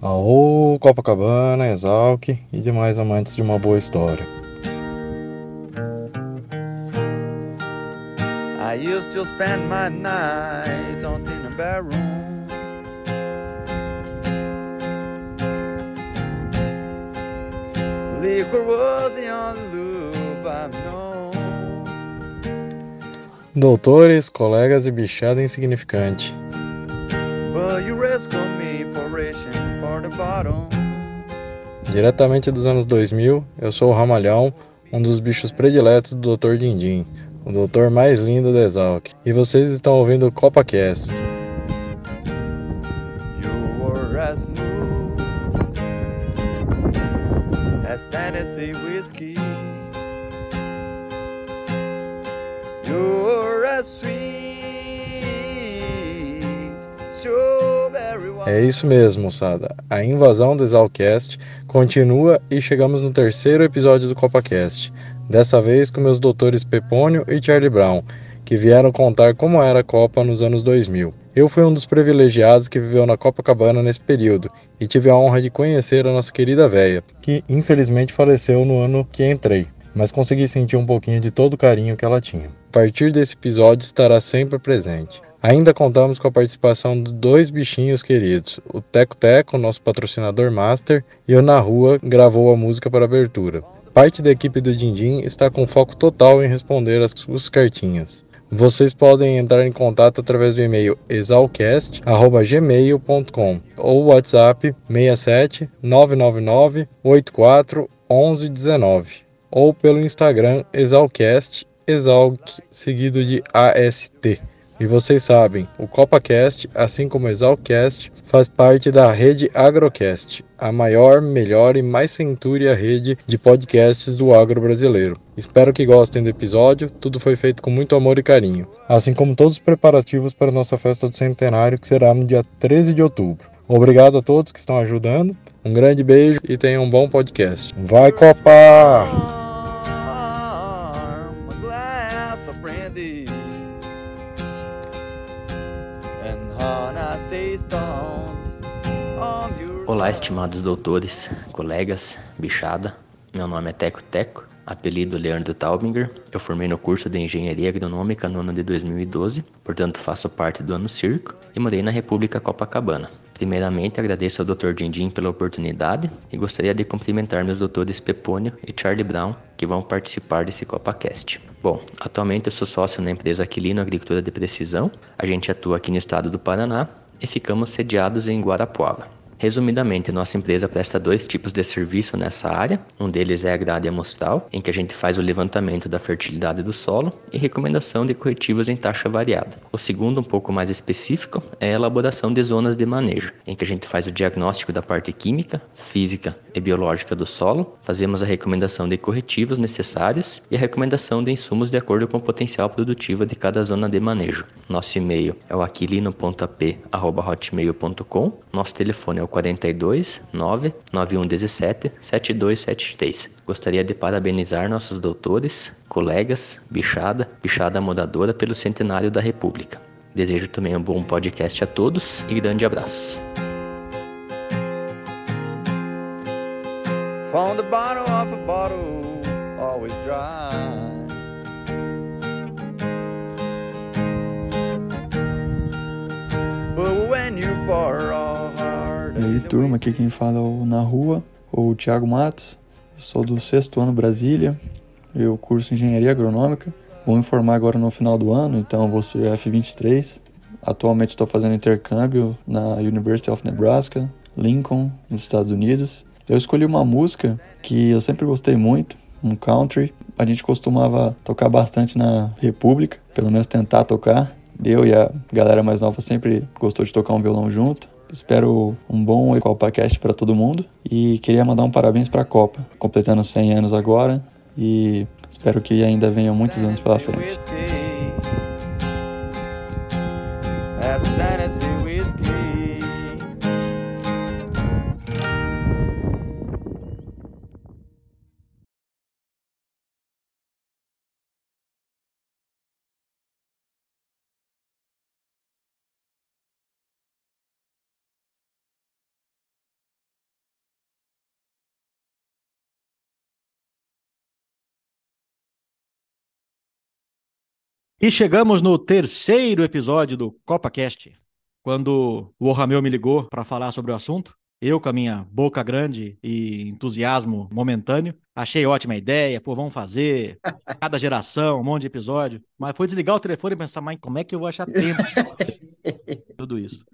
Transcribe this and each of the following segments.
Aô, Copacabana, Exalc e demais amantes de uma boa história. I used to spend my nights on in a bedroom. Liquor was the only I've known. Doutores, colegas e bichada insignificante. But you reaching Diretamente dos anos 2000, eu sou o Ramalhão, um dos bichos prediletos do Dr. Dindim, o doutor mais lindo da Exalc. E vocês estão ouvindo o CopaCast. É isso mesmo, moçada. A invasão do Exalcast continua e chegamos no terceiro episódio do CopaCast. Dessa vez com meus doutores Pepônio e Charlie Brown, que vieram contar como era a Copa nos anos 2000. Eu fui um dos privilegiados que viveu na Copacabana nesse período e tive a honra de conhecer a nossa querida véia, que infelizmente faleceu no ano que entrei, mas consegui sentir um pouquinho de todo o carinho que ela tinha. A partir desse episódio estará sempre presente. Ainda contamos com a participação de dois bichinhos queridos, o Teco Teco, nosso patrocinador master, e o Na Rua gravou a música para abertura. Parte da equipe do Dindim está com foco total em responder as suas cartinhas. Vocês podem entrar em contato através do e-mail exalcast@gmail.com ou WhatsApp 67 999 84 1119 ou pelo Instagram exalcast exalc seguido de AST. E vocês sabem, o CopaCast, assim como o Exalcast, faz parte da rede Agrocast, a maior, melhor e mais centúria rede de podcasts do agro brasileiro. Espero que gostem do episódio, tudo foi feito com muito amor e carinho, assim como todos os preparativos para a nossa festa do centenário, que será no dia 13 de outubro. Obrigado a todos que estão ajudando, um grande beijo e tenham um bom podcast. Vai Copa! Olá, estimados doutores, colegas, bichada. Meu nome é Teco Teco, apelido Leandro Taubinger. Eu formei no curso de Engenharia Agronômica no ano de 2012, portanto faço parte do ano circo e morei na República Copacabana. Primeiramente, agradeço ao Dr. Dindim pela oportunidade e gostaria de cumprimentar meus doutores Pepônio e Charlie Brown, que vão participar desse CopaCast. Bom, atualmente eu sou sócio na empresa Aquilino Agricultura de Precisão. A gente atua aqui no estado do Paraná e ficamos sediados em Guarapuava. Resumidamente, nossa empresa presta dois tipos de serviço nessa área. Um deles é a grade amostral, em que a gente faz o levantamento da fertilidade do solo e recomendação de corretivos em taxa variada. O segundo, um pouco mais específico, é a elaboração de zonas de manejo, em que a gente faz o diagnóstico da parte química, física e biológica do solo, fazemos a recomendação de corretivos necessários e a recomendação de insumos de acordo com o potencial produtivo de cada zona de manejo. Nosso e-mail é o aquilino.p@hotmail.com. Nosso telefone é o 42 9 9117 7273. Gostaria de parabenizar nossos doutores, colegas, bichada, bichada modadora pelo centenário da República. Desejo também um bom podcast a todos e grande abraço. Found the bottle of a bottle, always dry. But when you aí, turma, aqui quem fala é o Na Rua, ou o Thiago Matos. Sou do sexto ano Brasília, eu curso Engenharia Agronômica. Vou me formar agora no final do ano, então vou ser F23. Atualmente estou fazendo intercâmbio na University of Nebraska, Lincoln, nos Estados Unidos. Eu escolhi uma música que eu sempre gostei muito, um country. A gente costumava tocar bastante na República, pelo menos tentar tocar. Eu e a galera mais nova sempre gostou de tocar um violão junto. Espero um bom CopaCast para todo mundo e queria mandar um parabéns para a Copa, completando 100 anos agora e espero que ainda venham muitos anos pela frente. E chegamos no terceiro episódio do CopaCast, quando o Orrameu me ligou para falar sobre o assunto. Eu, com a minha boca grande e entusiasmo momentâneo, achei ótima ideia, pô, vamos fazer, cada geração, um monte de episódio. Mas foi desligar o telefone e pensar, mas como é que eu vou achar tempo? Tudo isso.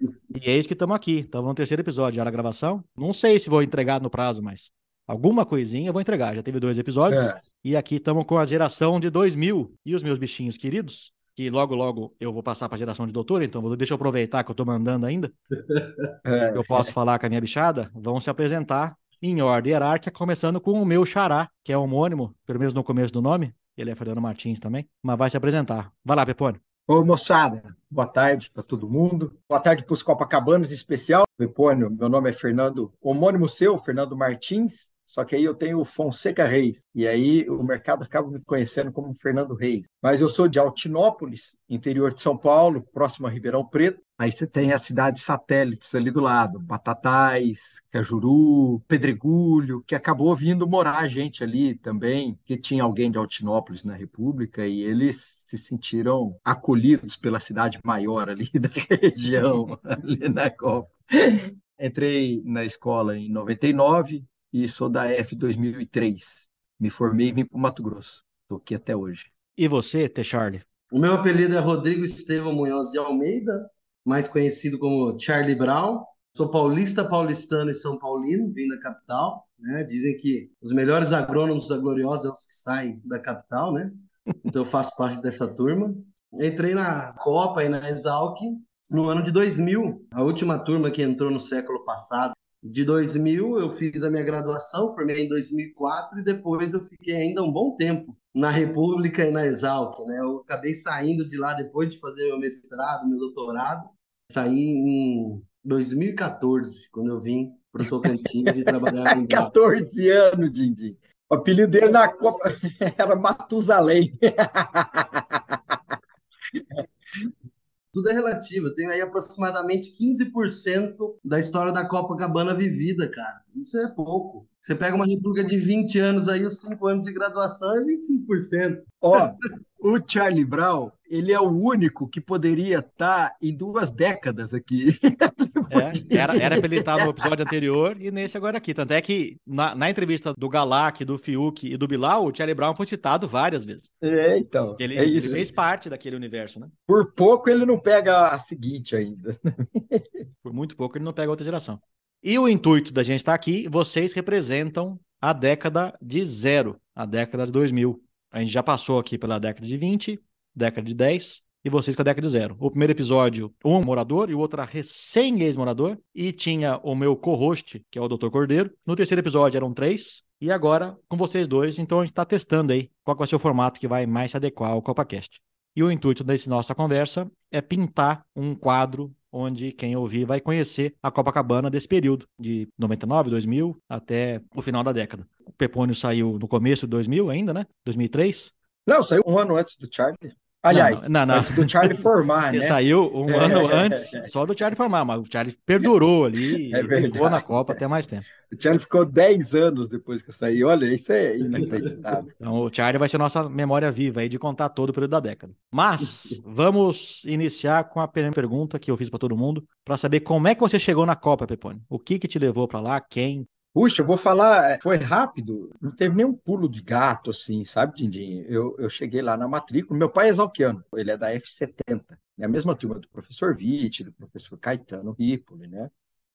E é isso que estamos aqui, estamos no terceiro episódio, já na gravação. Não sei se vou entregar no prazo, mas alguma coisinha eu vou entregar. Já teve dois episódios. É. E aqui estamos com a geração de 2000 e os meus bichinhos queridos que logo, logo eu vou passar para a geração de doutor, então deixa eu aproveitar que eu estou mandando ainda. É. Eu posso falar com a minha bichada, vão se apresentar em ordem hierárquica, começando com o meu xará, que é homônimo, pelo menos no começo do nome, ele é Fernando Martins também, mas vai se apresentar. Vai lá, Pepone. Ô, moçada, boa tarde para todo mundo. Boa tarde para os Copacabanos em especial. Pepônio, meu nome é Fernando, homônimo seu, Fernando Martins. Só que aí eu tenho Fonseca Reis, e aí o mercado acaba me conhecendo como Fernando Reis. Mas eu sou de Altinópolis, interior de São Paulo, próximo a Ribeirão Preto. Aí você tem as cidades satélites ali do lado, Batatais, Cajuru, Pedregulho, que acabou vindo morar gente ali também, que tinha alguém de Altinópolis na República, e eles se sentiram acolhidos pela cidade maior ali da região, ali na Copa. Entrei na escola em 99, e sou da F 2003. Me formei e vim para o Mato Grosso. Estou aqui até hoje. E você, T. Charlie? O meu apelido é Rodrigo Estevão Munhoz de Almeida, mais conhecido como Charlie Brown. Sou paulista, paulistano e São Paulino, vim da capital. Né? Dizem que os melhores agrônomos da Gloriosa são os que saem da capital, né? Então eu faço parte dessa turma. Entrei na Copa e na Exalc no ano de 2000, a última turma que entrou no século passado de 2000 eu fiz a minha graduação, formei em 2004 e depois eu fiquei ainda um bom tempo na República e na Exalc, né? Eu acabei saindo de lá depois de fazer meu mestrado, meu doutorado, saí em 2014, quando eu vim para o Tocantins e trabalhar em 14 anos, Dindim. O apelido dele na Copa era Matusalém. tudo é relativo. Eu tenho aí aproximadamente 15% da história da Copacabana vivida, cara. Isso é pouco. Você pega uma república de 20 anos aí, os 5 anos de graduação é 25%. Ó, o Charlie Brown, ele é o único que poderia estar tá em duas décadas aqui. É, era, era pra ele estar no episódio anterior e nesse agora aqui. Tanto é que na, na entrevista do Galac, do Fiuk e do Bilal, o Charlie Brown foi citado várias vezes. É, então. Ele, é ele fez parte daquele universo, né? Por pouco ele não pega a seguinte ainda. Por muito pouco ele não pega outra geração. E o intuito da gente estar aqui, vocês representam a década de zero, a década de 2000. A gente já passou aqui pela década de 20, década de 10, e vocês com a década de zero. O primeiro episódio, um morador e o outro recém-ex-morador, e tinha o meu co-host, que é o Dr. Cordeiro. No terceiro episódio eram três, e agora com vocês dois, então a gente está testando aí qual vai ser o formato que vai mais se adequar ao CopaCast. E o intuito dessa nossa conversa é pintar um quadro onde quem ouvir vai conhecer a Copacabana desse período, de 99, 2000 até o final da década. O Pepônio saiu no começo de 2000 ainda, né? 2003? Não, saiu um ano antes do Charlie. Aliás, não, não, não. do Charlie formar, né? saiu um é. ano antes só do Charlie formar, mas o Charlie perdurou ali é e ficou na Copa até mais tempo. O Charlie ficou 10 anos depois que eu saí. Olha, isso é inacreditável. Então, o Charlie vai ser nossa memória viva aí de contar todo o período da década. Mas vamos iniciar com a primeira pergunta que eu fiz para todo mundo, para saber como é que você chegou na Copa, Pepone. O que que te levou para lá? Quem? Puxa, eu vou falar, é, foi rápido, não teve nenhum pulo de gato, assim, sabe, Dindim? Eu, eu cheguei lá na matrícula, meu pai é exalquiano, ele é da F70, é a mesma turma do professor Witt, do professor Caetano Ripoli, né?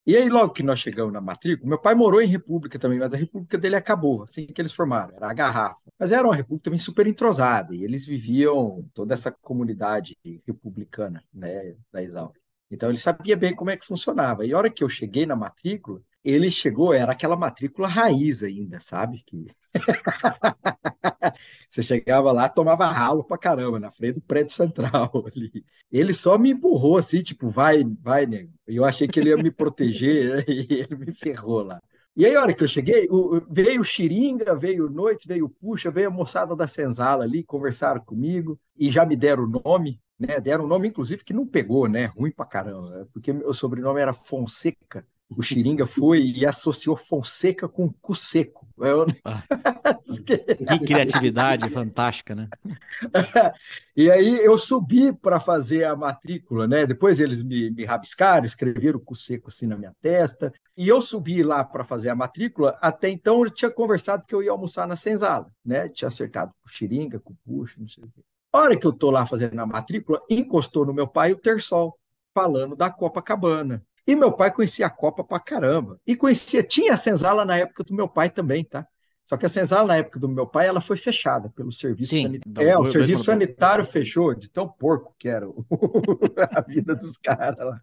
E aí, logo que nós chegamos na matrícula, meu pai morou em República também, mas a República dele acabou, assim que eles formaram, era a garrafa. Mas era uma República também super entrosada, e eles viviam toda essa comunidade republicana, né, da Exalc. Então, ele sabia bem como é que funcionava. E a hora que eu cheguei na matrícula, ele chegou, era aquela matrícula raiz ainda, sabe? Que você chegava lá, tomava ralo pra caramba, na frente do prédio central ali. Ele só me empurrou assim, tipo, vai, vai, nego. E eu achei que ele ia me proteger e ele me ferrou lá. E aí, a hora que eu cheguei, veio o Xiringa, veio o Noite, veio o Puxa, veio a moçada da Senzala ali, conversaram comigo e já me deram o nome, né? Deram um nome, inclusive, que não pegou, né? Ruim pra caramba, porque meu sobrenome era Fonseca o Xiringa foi e associou Fonseca com cu seco. Eu... Ah, que criatividade fantástica, né? e aí eu subi para fazer a matrícula, né? Depois eles me, me rabiscaram, escreveram com seco assim na minha testa. E eu subi lá para fazer a matrícula. Até então eu tinha conversado que eu ia almoçar na senzala, né? Tinha acertado com xiringa, com puxa, não sei o quê. A hora que eu estou lá fazendo a matrícula, encostou no meu pai o Tersol, falando da Copacabana. E meu pai conhecia a Copa pra caramba. E conhecia, tinha a senzala na época do meu pai também, tá? Só que a senzala na época do meu pai, ela foi fechada pelo serviço Sim, sanitário. É, o serviço sanitário fechou, de tão porco que era a vida dos caras lá.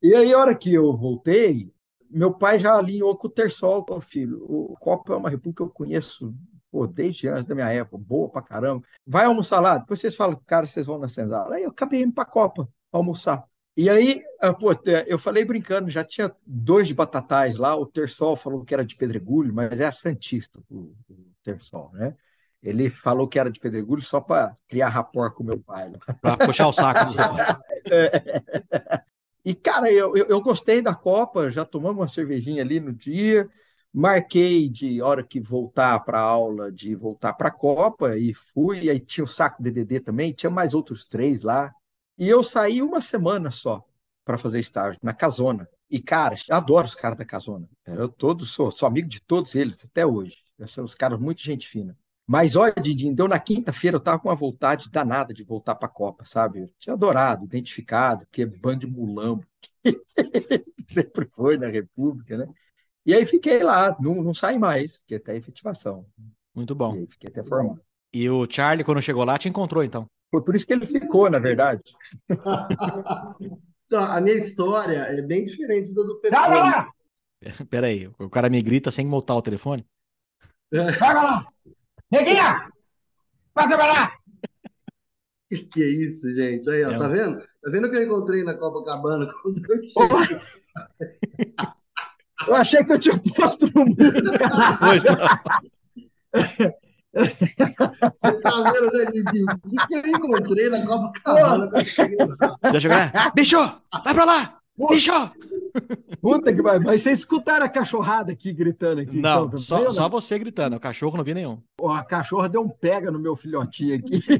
E aí, a hora que eu voltei, meu pai já alinhou com o Tersol, filho. O Copa é uma república que eu conheço pô, desde antes da minha época, boa pra caramba. Vai almoçar lá, depois vocês falam, cara, vocês vão na senzala. Aí eu acabei indo pra Copa almoçar. E aí, ah, pô, eu falei brincando, já tinha dois de batatais lá, o Tersol falou que era de Pedregulho, mas é Santista o, o Tersol, né? Ele falou que era de Pedregulho só para criar rapport com meu pai. Para puxar o saco dos é. E, cara, eu, eu, eu, gostei da Copa, já tomamos uma cervejinha ali no dia, marquei de hora que voltar para a aula, de voltar para a Copa, e fui, e aí tinha o saco DDD também, tinha mais outros três lá, e eu saí uma semana só para fazer estágio na Casona. E, cara, adoro os caras da Casona. Eu todos sou, sou amigo de todos eles até hoje. São os caras muito gente fina. Mas olha, Didi, deu na quinta-feira eu tava com uma vontade danada de voltar para a Copa, sabe? Eu tinha adorado, identificado, que é bando de mulambo. Sempre foi na República, né? E aí fiquei lá, não, não saí mais, fiquei até efetivação. Muito bom. E aí fiquei até formado. E o Charlie, quando chegou lá, te encontrou, então? Foi por isso que ele ficou, na verdade. então, a minha história é bem diferente da do Pepe. Vai lá! Peraí, o cara me grita sem montar o telefone? Vai lá! Neguinha! Passa pra lá! Que é isso, gente? Aí, ó, é tá vendo? Tá vendo que eu encontrei na Copacabana quando eu cheguei? Eu achei que eu tinha posto no mundo. Pois não. Você tá vendo, né, Didi? O que eu encontrei na Copacabana eu ver. Bicho! Vai pra lá! Bicho! Puta que vai. Mas vocês escutaram a cachorrada aqui gritando aqui? Não, então, só, só você gritando. O cachorro não vi nenhum. a cachorra deu um pega no meu filhotinho aqui.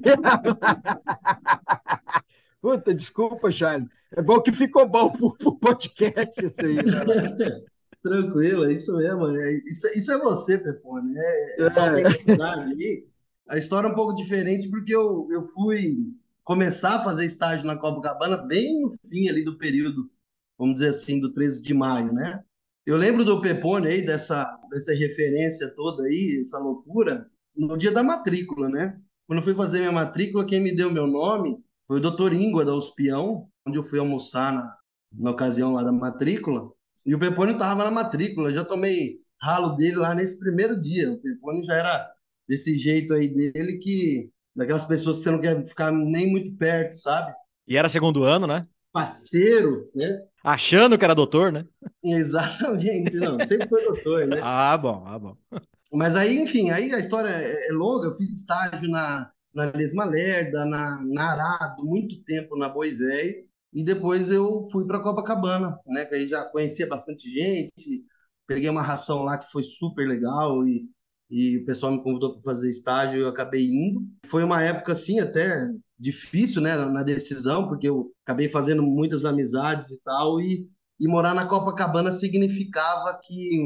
Puta, desculpa, Charles. É bom que ficou bom pro, pro podcast isso aí. Né? Tranquilo, é isso mesmo. É, isso, isso é você, Pepone. É, essa é. aí. A história é um pouco diferente porque eu, eu fui começar a fazer estágio na Copacabana bem no fim ali do período, vamos dizer assim, do 13 de maio, né? Eu lembro do Pepone aí, dessa, dessa referência toda aí, essa loucura, no dia da matrícula, né? Quando eu fui fazer minha matrícula, quem me deu meu nome foi o doutor Íngua da Uspião, onde eu fui almoçar na, na ocasião lá da matrícula. E o Pepone estava na matrícula, já tomei ralo dele lá nesse primeiro dia. O Pepone já era desse jeito aí dele que daquelas pessoas que você não quer ficar nem muito perto, sabe? E era segundo ano, né? Parceiro, né? Achando que era doutor, né? Exatamente, não, sempre foi doutor, né? ah, bom, ah, bom. Mas aí, enfim, aí a história é, é longa, eu fiz estágio na, na Lesma Lerda, na, na Arado, muito tempo na Boi Velho, e depois eu fui para Copacabana, né? Que aí já conhecia bastante gente, peguei uma ração lá que foi super legal e, e o pessoal me convidou para fazer estágio e eu acabei indo. Foi uma época assim até difícil, né, na decisão, porque eu acabei fazendo muitas amizades e tal e, e morar na Copacabana significava que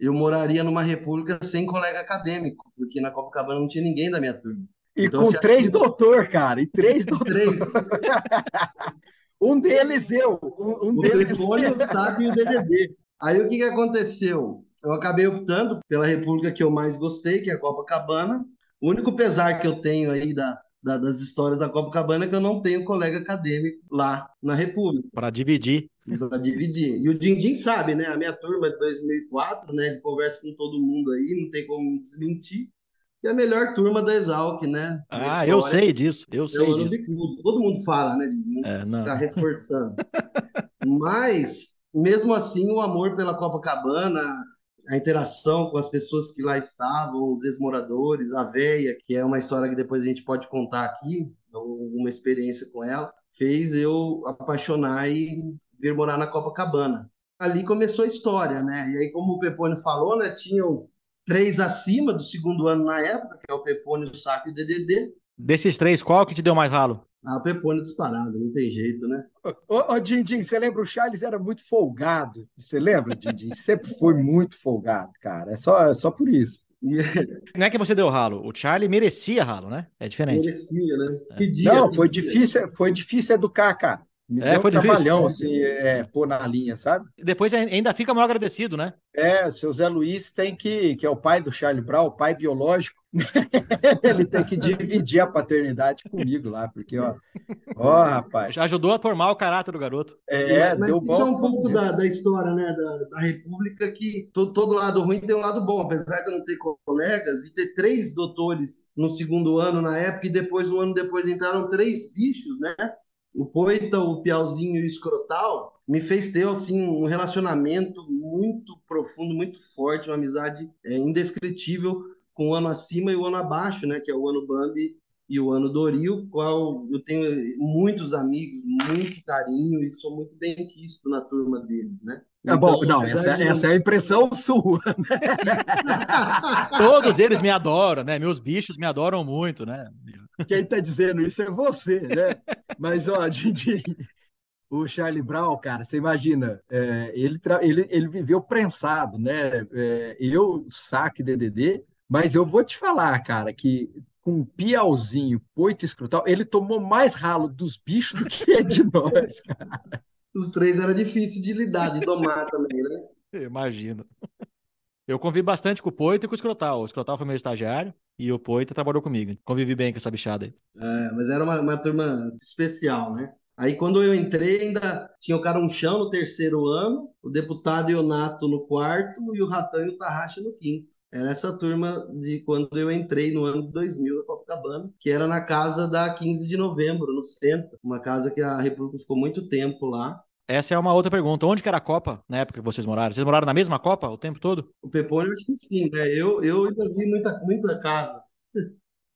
eu moraria numa república sem colega acadêmico, porque na Copacabana não tinha ninguém da minha turma. E então, com três que... doutor, cara, e três doutor. três. Um deles eu. Um, um o deles telefone, o SAP e o DDD. Aí o que, que aconteceu? Eu acabei optando pela república que eu mais gostei, que é a Copacabana. O único pesar que eu tenho aí da, da, das histórias da Copacabana é que eu não tenho colega acadêmico lá na República. Para dividir. Para dividir. E o Dindim sabe, né? A minha turma é de 2004, né? Ele conversa com todo mundo aí, não tem como desmentir é a melhor turma da Exalc, né? Ah, eu sei disso, eu sei disso. Todo mundo fala, né? Não é, não. Ficar reforçando. Mas, mesmo assim, o amor pela Copacabana, a interação com as pessoas que lá estavam, os ex-moradores, a véia, que é uma história que depois a gente pode contar aqui, uma experiência com ela, fez eu apaixonar e vir morar na Copacabana. Ali começou a história, né? E aí, como o Pepone falou, né, tinham três acima do segundo ano na época, que é o Pepone, o Saco e o DDD. Desses três, qual que te deu mais ralo? Ah, o Pepone disparado, não tem jeito, né? Ô, ô Dindim, você lembra? O Charles era muito folgado. Você lembra, Dindim? Sempre foi muito folgado, cara. É só, é só por isso. Não é que você deu ralo, o Charlie merecia ralo, né? É diferente. Merecia, né? É. Não, foi difícil, foi difícil educar, cara. Me é, foi um trabalhão, assim, é, pôr na linha, sabe? Depois ainda fica mal agradecido, né? É, seu Zé Luiz tem que, que é o pai do Charlie Brown, o pai biológico, ele tem que dividir a paternidade comigo lá, porque, ó, ó, rapaz. Já ajudou a formar o caráter do garoto. É, mas deu bom. Isso é um pouco da, da história, né, da, da República, que todo, todo lado ruim tem um lado bom, apesar de eu não ter colegas e ter três doutores no segundo ano na época, e depois, um ano depois, entraram três bichos, né? O Poita, o Piauzinho e o Escrotal me fez ter assim, um relacionamento muito profundo, muito forte, uma amizade é, indescritível com o ano acima e o ano abaixo, né, que é o ano Bambi e o ano Doril, qual eu tenho muitos amigos, muito carinho e sou muito bem quisto na turma deles, né? É bom, então, não, essa, de... essa, é a impressão sua. Né? Todos eles me adoram, né? Meus bichos me adoram muito, né? Quem está dizendo isso é você, né? Mas, ó, Didi, o Charlie Brown, cara, você imagina, é, ele, ele, ele viveu prensado, né? É, eu, saque DDD, mas eu vou te falar, cara, que com um piauzinho, poito escrotal, ele tomou mais ralo dos bichos do que de nós, cara. Os três era difícil de lidar, de domar também, né? Imagino. Eu convivi bastante com o Poito e com o Escrotal. O Escrotal foi meu estagiário e o Poito trabalhou comigo. Convivi bem com essa bichada aí. É, mas era uma, uma turma especial, né? Aí quando eu entrei, ainda tinha o Carunchão no terceiro ano, o deputado Ionato no quarto e o Ratão e o Tarraxa no quinto. Era essa turma de quando eu entrei no ano de 2000 na Copacabana, que era na casa da 15 de novembro, no centro. Uma casa que a República ficou muito tempo lá. Essa é uma outra pergunta. Onde que era a Copa na época que vocês moraram? Vocês moraram na mesma Copa o tempo todo? O Pepone, eu acho que sim, né? Eu, eu ainda vi muita, muita casa.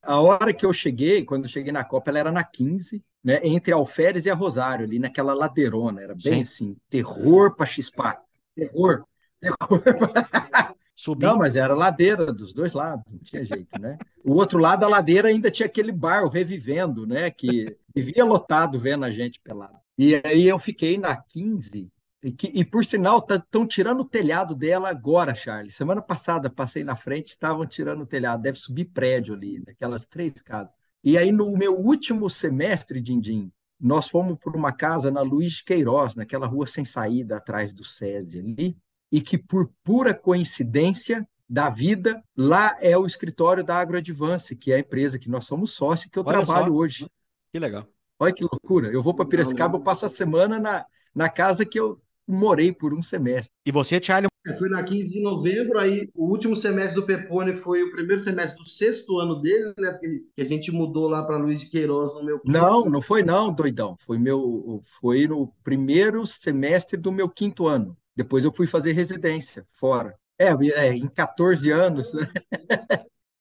A hora que eu cheguei, quando eu cheguei na Copa, ela era na 15, né? Entre Alferes e a Rosário, ali naquela ladeirona. Era bem sim. assim, terror para chispar. Terror. Terror. Subindo. Não, mas era ladeira dos dois lados, não tinha jeito, né? O outro lado da ladeira ainda tinha aquele bar, o Revivendo, né? Que vivia lotado vendo a gente pelado. E aí eu fiquei na 15, e, que, e por sinal, estão tá, tirando o telhado dela agora, Charles. Semana passada passei na frente, estavam tirando o telhado, deve subir prédio ali, naquelas três casas. E aí, no meu último semestre, Dindim, nós fomos por uma casa na Luiz Queiroz, naquela rua sem saída atrás do SESI ali, e que por pura coincidência da vida, lá é o escritório da AgroAdvance, que é a empresa que nós somos sócios, que eu Olha trabalho só. hoje. Que legal. Olha que loucura. Eu vou para Piracicaba, eu passo a semana na, na casa que eu morei por um semestre. E você, Charlie? Eu fui na 15 de novembro, aí o último semestre do Pepone foi o primeiro semestre do sexto ano dele, né? Porque a gente mudou lá para Luiz de Queiroz no meu. Não, não foi não, doidão. Foi meu, foi no primeiro semestre do meu quinto ano. Depois eu fui fazer residência fora. É, é em 14 anos.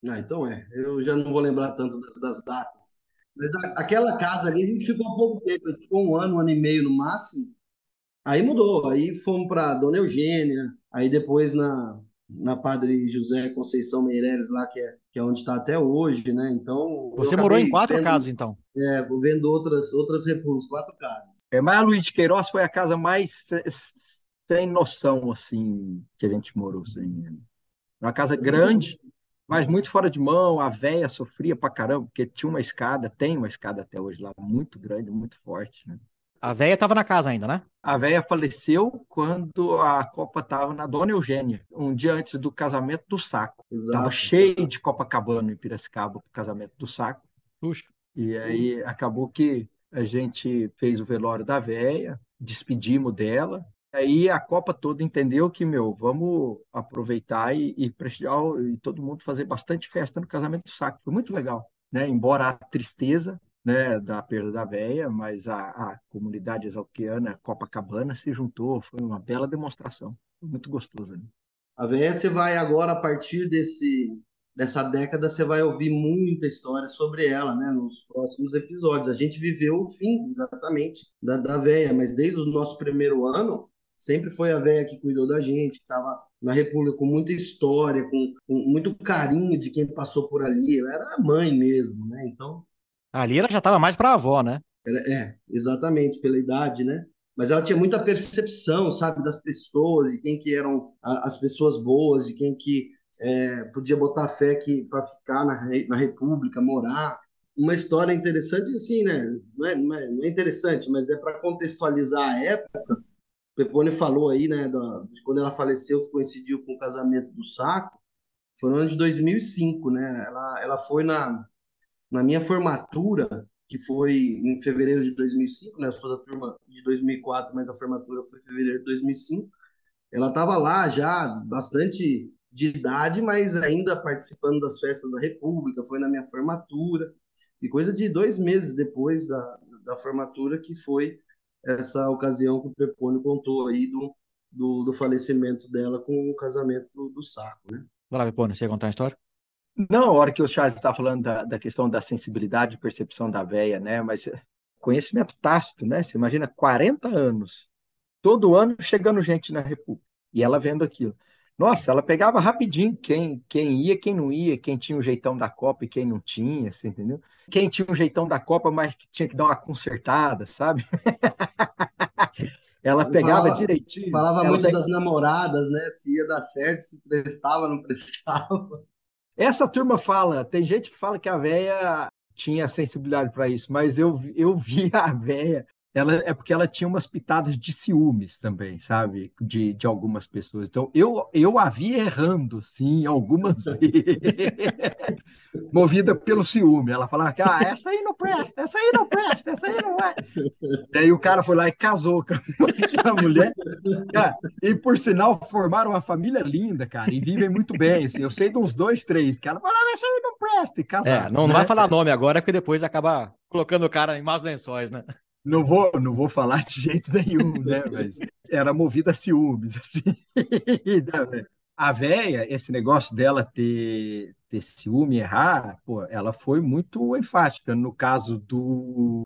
ah, então é. Eu já não vou lembrar tanto das, das datas. Mas a, aquela casa ali a gente ficou há pouco tempo, a gente ficou um ano, um ano e meio no máximo. Aí mudou, aí fomos para Dona Eugênia, aí depois na, na Padre José Conceição Meireles, lá que é, que é onde está até hoje, né? Então. Você morou em quatro vendo, casas, então? É, vendo outras, outras repúblicas, quatro casas. É, mas a Luiz de Queiroz foi a casa mais sem noção, assim, que a gente morou. Assim. Uma casa grande, mas muito fora de mão. A véia sofria pra caramba, porque tinha uma escada, tem uma escada até hoje lá, muito grande, muito forte. Né? A véia estava na casa ainda, né? A véia faleceu quando a Copa estava na Dona Eugênia, um dia antes do casamento do Saco. Estava cheio de Copacabana em Piracicaba, o casamento do Saco. Puxa. E aí acabou que a gente fez o velório da véia, despedimos dela, Aí a Copa toda entendeu que, meu, vamos aproveitar e, e prestigiar e todo mundo fazer bastante festa no casamento do saco. Foi muito legal, né? Embora a tristeza, né, da perda da véia, mas a, a comunidade exalquiana, Copacabana, se juntou. Foi uma bela demonstração. Foi muito gostoso. Né? A véia, você vai agora, a partir desse, dessa década, você vai ouvir muita história sobre ela, né, nos próximos episódios. A gente viveu o fim, exatamente, da, da véia, mas desde o nosso primeiro ano, sempre foi a velha que cuidou da gente, que estava na República com muita história, com, com, muito carinho de quem passou por ali. Ela era a mãe mesmo, né? Então. Ali ela já estava mais para a avó, né? Ela, é, exatamente, pela idade, né? Mas ela tinha muita percepção, sabe, das pessoas, de quem que eram as pessoas boas, de quem que é, podia botar fé que para ficar na, na República, morar. Uma história interessante, assim, né? Não é, não é, não é interessante, mas é para contextualizar a época. Pepone falou aí, né, da, de quando ela faleceu, que coincidiu com o casamento do Saco, foi no ano de 2005, né? Ela, ela foi na, na minha formatura, que foi em fevereiro de 2005, né? Eu sou da turma de 2004, mas a formatura foi em fevereiro de 2005. Ela estava lá já bastante de idade, mas ainda participando das festas da República, foi na minha formatura, e coisa de dois meses depois da, da formatura que foi essa ocasião que o Pepone contou aí do, do, do falecimento dela com o casamento do, do Saco, né? Vai lá, Pepone, você ia contar a história? Não, a hora que o Charles está falando da, da questão da sensibilidade e percepção da véia, né? Mas conhecimento tácito, né? Você imagina 40 anos, todo ano chegando gente na República, e ela vendo aquilo. Nossa, ela pegava rapidinho quem, quem ia, quem não ia, quem tinha o um jeitão da Copa e quem não tinha, você entendeu? Quem tinha um jeitão da Copa, mas que tinha que dar uma consertada, sabe? ela pegava falava, direitinho. Falava muito das namoradas, né? Se ia dar certo, se prestava, não prestava. Essa turma fala, tem gente que fala que a véia tinha sensibilidade para isso, mas eu, eu vi a véia ela é porque ela tinha umas pitadas de ciúmes também, sabe? De, de algumas pessoas. Então, eu, eu a vi errando, sim, algumas vezes. Movida pelo ciúme. Ela falava que ah, essa aí não presta, essa aí não presta, essa aí não é. E aí o cara foi lá e casou com a mulher. Cara, e por sinal, formaram uma família linda, cara, e vivem muito bem. Assim. Eu sei de uns dois, três, que ela falou, ah, essa aí não presta, e casaram. É, não, não né? vai falar nome agora, porque depois acaba colocando o cara em más lençóis, né? Não vou, não vou falar de jeito nenhum, né? Mas era movida a ciúmes, assim. A véia, esse negócio dela ter, ter ciúme e errar, pô, ela foi muito enfática. No caso do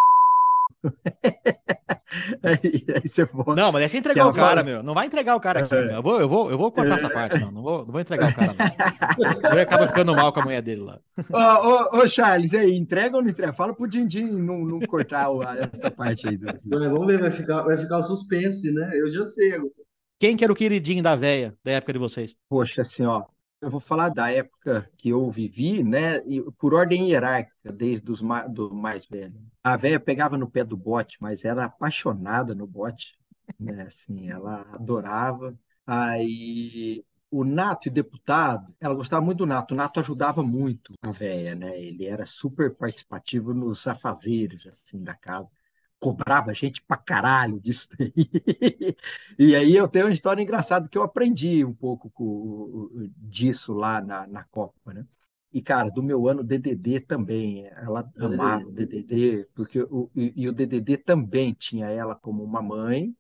aí, aí você volta. Não, mas aí você entregou o cara, fala... meu. Não vai entregar o cara aqui. É. Eu, vou, eu, vou, eu vou cortar é. essa parte, não. Não vou, não vou entregar o cara, não. Ele acaba ficando mal com a mulher dele lá. Ô, ô, ô Charles, aí, entrega ou não entrega? Fala pro Dindim não, não cortar essa parte aí. Do... vamos ver, vai ficar, vai ficar o suspense, né? Eu já sei agora. Quem que era o queridinho da véia da época de vocês? Poxa, assim, ó, eu vou falar da época que eu vivi, né? E por ordem hierárquica, desde os ma do mais velho. A velha pegava no pé do bote, mas era apaixonada no bote, né? Assim, ela adorava. Aí o Nato e deputado, ela gostava muito do Nato. O Nato ajudava muito a velha, né? Ele era super participativo nos afazeres assim da casa cobrava gente pra caralho disso daí. E aí eu tenho uma história engraçada que eu aprendi um pouco com, disso lá na, na Copa, né? E, cara, do meu ano, DDD também. Ela amava o DDD, porque o, e, e, o DDD também tinha ela como uma mãe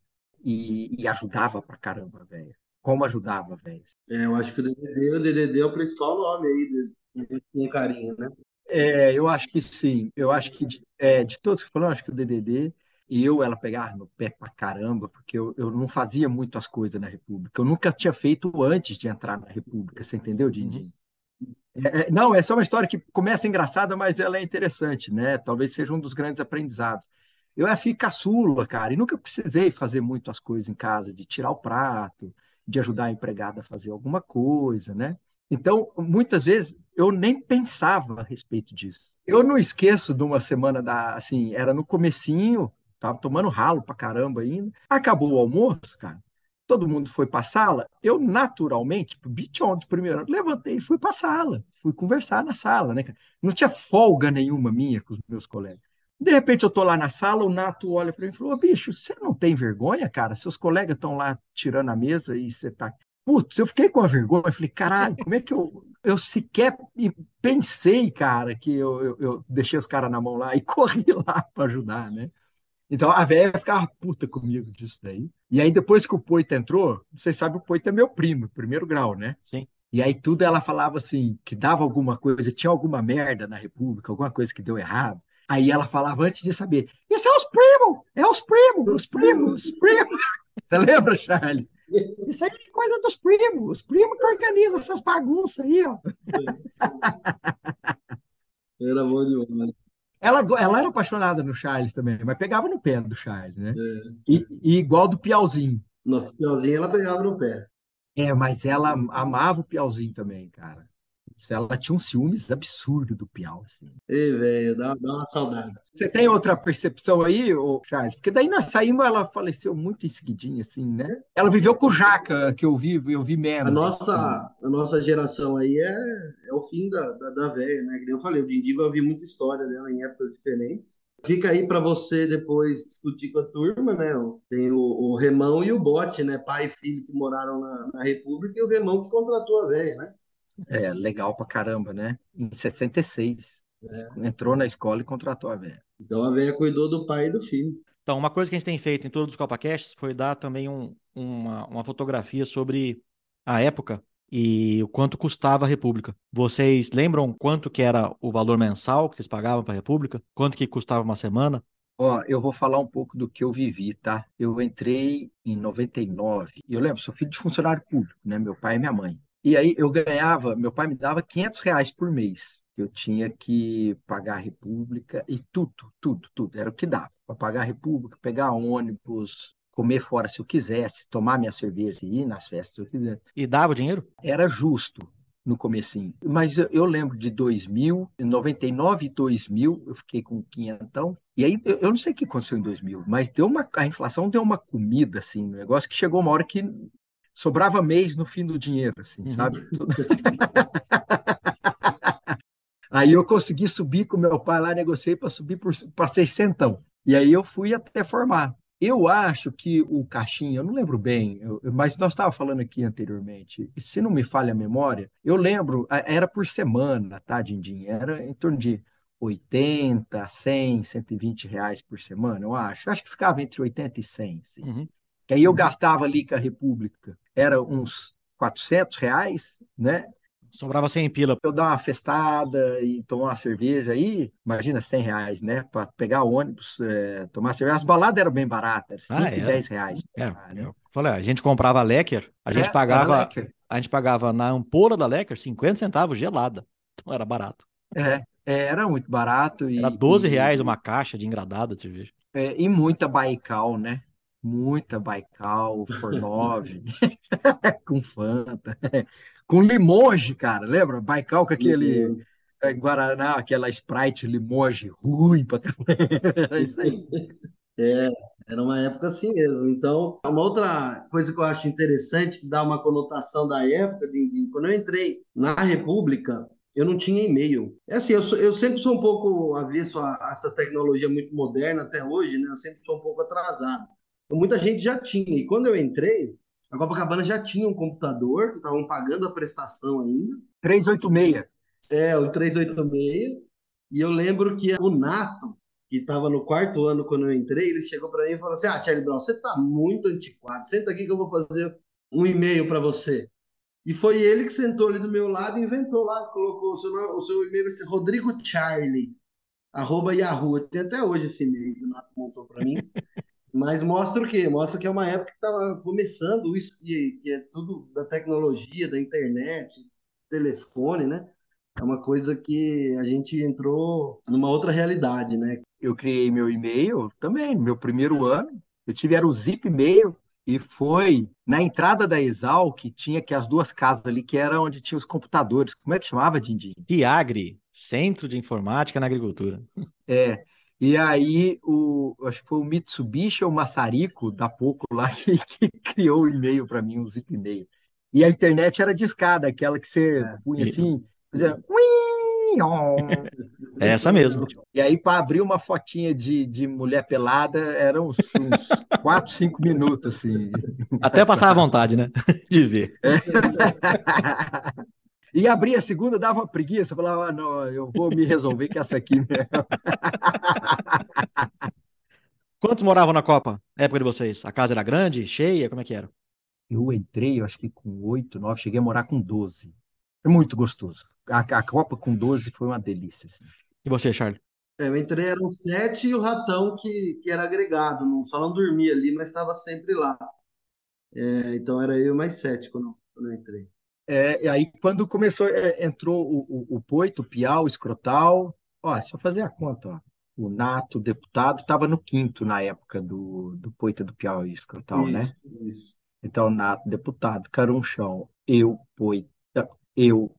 e, e ajudava pra caramba, velho. Como ajudava, velho. É, eu acho que o DDD, o DDD é o principal nome aí, com carinho, né? É, eu acho que sim. Eu acho que de, é, de todos que falaram, acho que o DDD e eu ela pegava no pé pra caramba, porque eu, eu não fazia muito as coisas na República. Eu nunca tinha feito antes de entrar na República, você entendeu, Dindim? É, é, não, essa é uma história que começa engraçada, mas ela é interessante, né? Talvez seja um dos grandes aprendizados. Eu era filho caçula, cara, e nunca precisei fazer muito as coisas em casa, de tirar o prato, de ajudar a empregada a fazer alguma coisa, né? Então, muitas vezes eu nem pensava a respeito disso. Eu não esqueço de uma semana da, assim, era no comecinho, tava tomando ralo pra caramba ainda. Acabou o almoço, cara. Todo mundo foi para a sala. Eu, naturalmente, tipo, de primeiro levantei e fui para a sala. Fui conversar na sala, né? Não tinha folga nenhuma minha com os meus colegas. De repente eu tô lá na sala, o Nato olha para mim e falou: bicho, você não tem vergonha, cara? Seus colegas estão lá tirando a mesa e você tá Putz, eu fiquei com a vergonha, eu falei, caralho, como é que eu, eu sequer pensei, cara, que eu, eu, eu deixei os caras na mão lá e corri lá para ajudar, né? Então a velha ficava puta comigo disso daí. E aí depois que o Poito entrou, vocês sabem, o Poito é meu primo, primeiro grau, né? Sim. E aí tudo ela falava assim, que dava alguma coisa, tinha alguma merda na República, alguma coisa que deu errado. Aí ela falava antes de saber, isso é os primos, é os primos, os primos, os primos. Você lembra, Charles? Isso aí é coisa dos primos. Os primos que organizam essas bagunças aí, ó. Era bom demais. Ela, ela era apaixonada no Charles também, mas pegava no pé do Charles, né? É. E, e igual do Piauzinho. Nossa, Piauzinho ela pegava no pé. É, mas ela amava o Piauzinho também, cara. Ela tinha um ciúmes absurdo do Piau, assim. Ei, velho, dá, dá uma saudade. Você tem outra percepção aí, ô Charles? Porque daí nós saímos, ela faleceu muito em seguidinha, assim, né? Ela viveu com o Jaca, que eu vi, eu vi menos. A nossa, assim. a nossa geração aí é, é o fim da, da, da velha, né? Que nem eu falei, o Dindigo eu vi muita história dela em épocas diferentes. Fica aí para você depois discutir com a turma, né? Tem o, o, Remão e o Bote, né? Pai e filho que moraram na, na República e o Remão que contratou a velha, né? É, legal pra caramba, né? Em 66. É. Entrou na escola e contratou a velha. Então a velha cuidou do pai e do filho. Então, uma coisa que a gente tem feito em todos os CopaCasts foi dar também um, uma, uma fotografia sobre a época e o quanto custava a República. Vocês lembram quanto que era o valor mensal que vocês pagavam para a República? Quanto que custava uma semana? Ó, eu vou falar um pouco do que eu vivi, tá? Eu entrei em 99 e eu lembro, sou filho de funcionário público, né? Meu pai e minha mãe. E aí eu ganhava, meu pai me dava 500 reais por mês. Eu tinha que pagar a República e tudo, tudo, tudo. Era o que dava. Para pagar a República, pegar ônibus, comer fora se eu quisesse, tomar minha cerveja e ir nas festas se eu quisesse. E dava o dinheiro? Era justo no comecinho. Mas eu, eu, lembro de 2000, 99 e 2000, eu fiquei com quinhentão. E aí, eu, não sei o que aconteceu em 2000, mas deu uma, a inflação deu uma comida, assim, um negócio que chegou uma hora que sobrava mês no fim do dinheiro, assim, uhum. sabe? aí eu consegui subir com meu pai lá, negociei para subir para 600. E aí eu fui até formar. Eu acho que o caixinha, eu não lembro bem, eu, mas nós estávamos falando aqui anteriormente, se não me falha a memória, eu lembro, era por semana, tá, Dindim? Era em torno de 80, 100, 120 reais por semana, eu acho. Eu acho que ficava entre 80 e 100. Assim. Uhum. Que aí eu gastava ali com a República, era uns 400 reais, né? Sobrava 100 pila. Eu dar uma festada e tomar uma cerveja aí, imagina 100 reais, né? Para pegar o ônibus, é, tomar cerveja. As baladas eram bem baratas, 5 ah, e 10 reais. É, né? falei, a gente comprava Lecker, a gente é, pagava a gente pagava na ampola da Lecker 50 centavos gelada. Então era barato. É, é era muito barato. E, era 12 reais uma caixa de engradada de cerveja. É, e muita Baikal, né? muita Baikal, Fornove, com Fanta, com Limoges, cara, lembra? Baikal com aquele é, Guaraná, aquela Sprite Limoges ruim pra É isso aí. É, era uma época assim mesmo. Então, uma outra coisa que eu acho interessante, que dá uma conotação da época, de, quando eu entrei na República, eu não tinha e-mail. É assim, eu, sou, eu sempre sou um pouco avesso a, a essas tecnologias muito modernas até hoje, né? Eu sempre sou um pouco atrasado. Muita gente já tinha. E quando eu entrei, a Copacabana já tinha um computador, que estavam pagando a prestação ainda. 386. É, o 386. E eu lembro que o Nato, que estava no quarto ano quando eu entrei, ele chegou para mim e falou assim: Ah, Charlie Brown, você está muito antiquado. Senta aqui que eu vou fazer um e-mail para você. E foi ele que sentou ali do meu lado e inventou lá, colocou o seu, o seu e-mail vai ser Rodrigo Charlie, arroba Yahoo. Tem até hoje esse e-mail que o Nato montou para mim. Mas mostra o quê? Mostra que é uma época que estava começando isso, que, que é tudo da tecnologia, da internet, telefone, né? É uma coisa que a gente entrou numa outra realidade, né? Eu criei meu e-mail também, meu primeiro ano. Eu tive era o Zip e-mail e foi na entrada da Exal que tinha que as duas casas ali, que era onde tinha os computadores. Como é que chamava, Dindim? Fiagre, Centro de Informática na Agricultura. É. E aí, o, acho que foi o Mitsubishi ou o Massarico, da pouco lá, que, que criou o e-mail para mim, um zip e-mail. E a internet era discada, aquela que você é, punha assim, fazia... É essa mesmo. E aí, para abrir uma fotinha de, de mulher pelada, eram uns, uns 4, 5 minutos, assim. Até passar a vontade, né? De ver. É. E abria a segunda, dava preguiça, falava, ah, não, eu vou me resolver com essa aqui mesmo. Quantos moravam na Copa, na época de vocês? A casa era grande, cheia, como é que era? Eu entrei, eu acho que com oito, nove, cheguei a morar com doze. É muito gostoso. A, a Copa com doze foi uma delícia. Assim. E você, Charlie? É, eu entrei, eram sete e o ratão que, que era agregado. Não, só não dormia ali, mas estava sempre lá. É, então era eu mais sete quando, quando eu entrei. É, e aí, quando começou, é, entrou o, o, o Poito, o Piau, o Escrotal. Ó, é só fazer a conta, ó. O Nato, o deputado, estava no quinto na época do, do Poito, do Piau e Escrotal, isso, né? Isso. Então, Nato, deputado, Carunchão, eu, Poito, eu,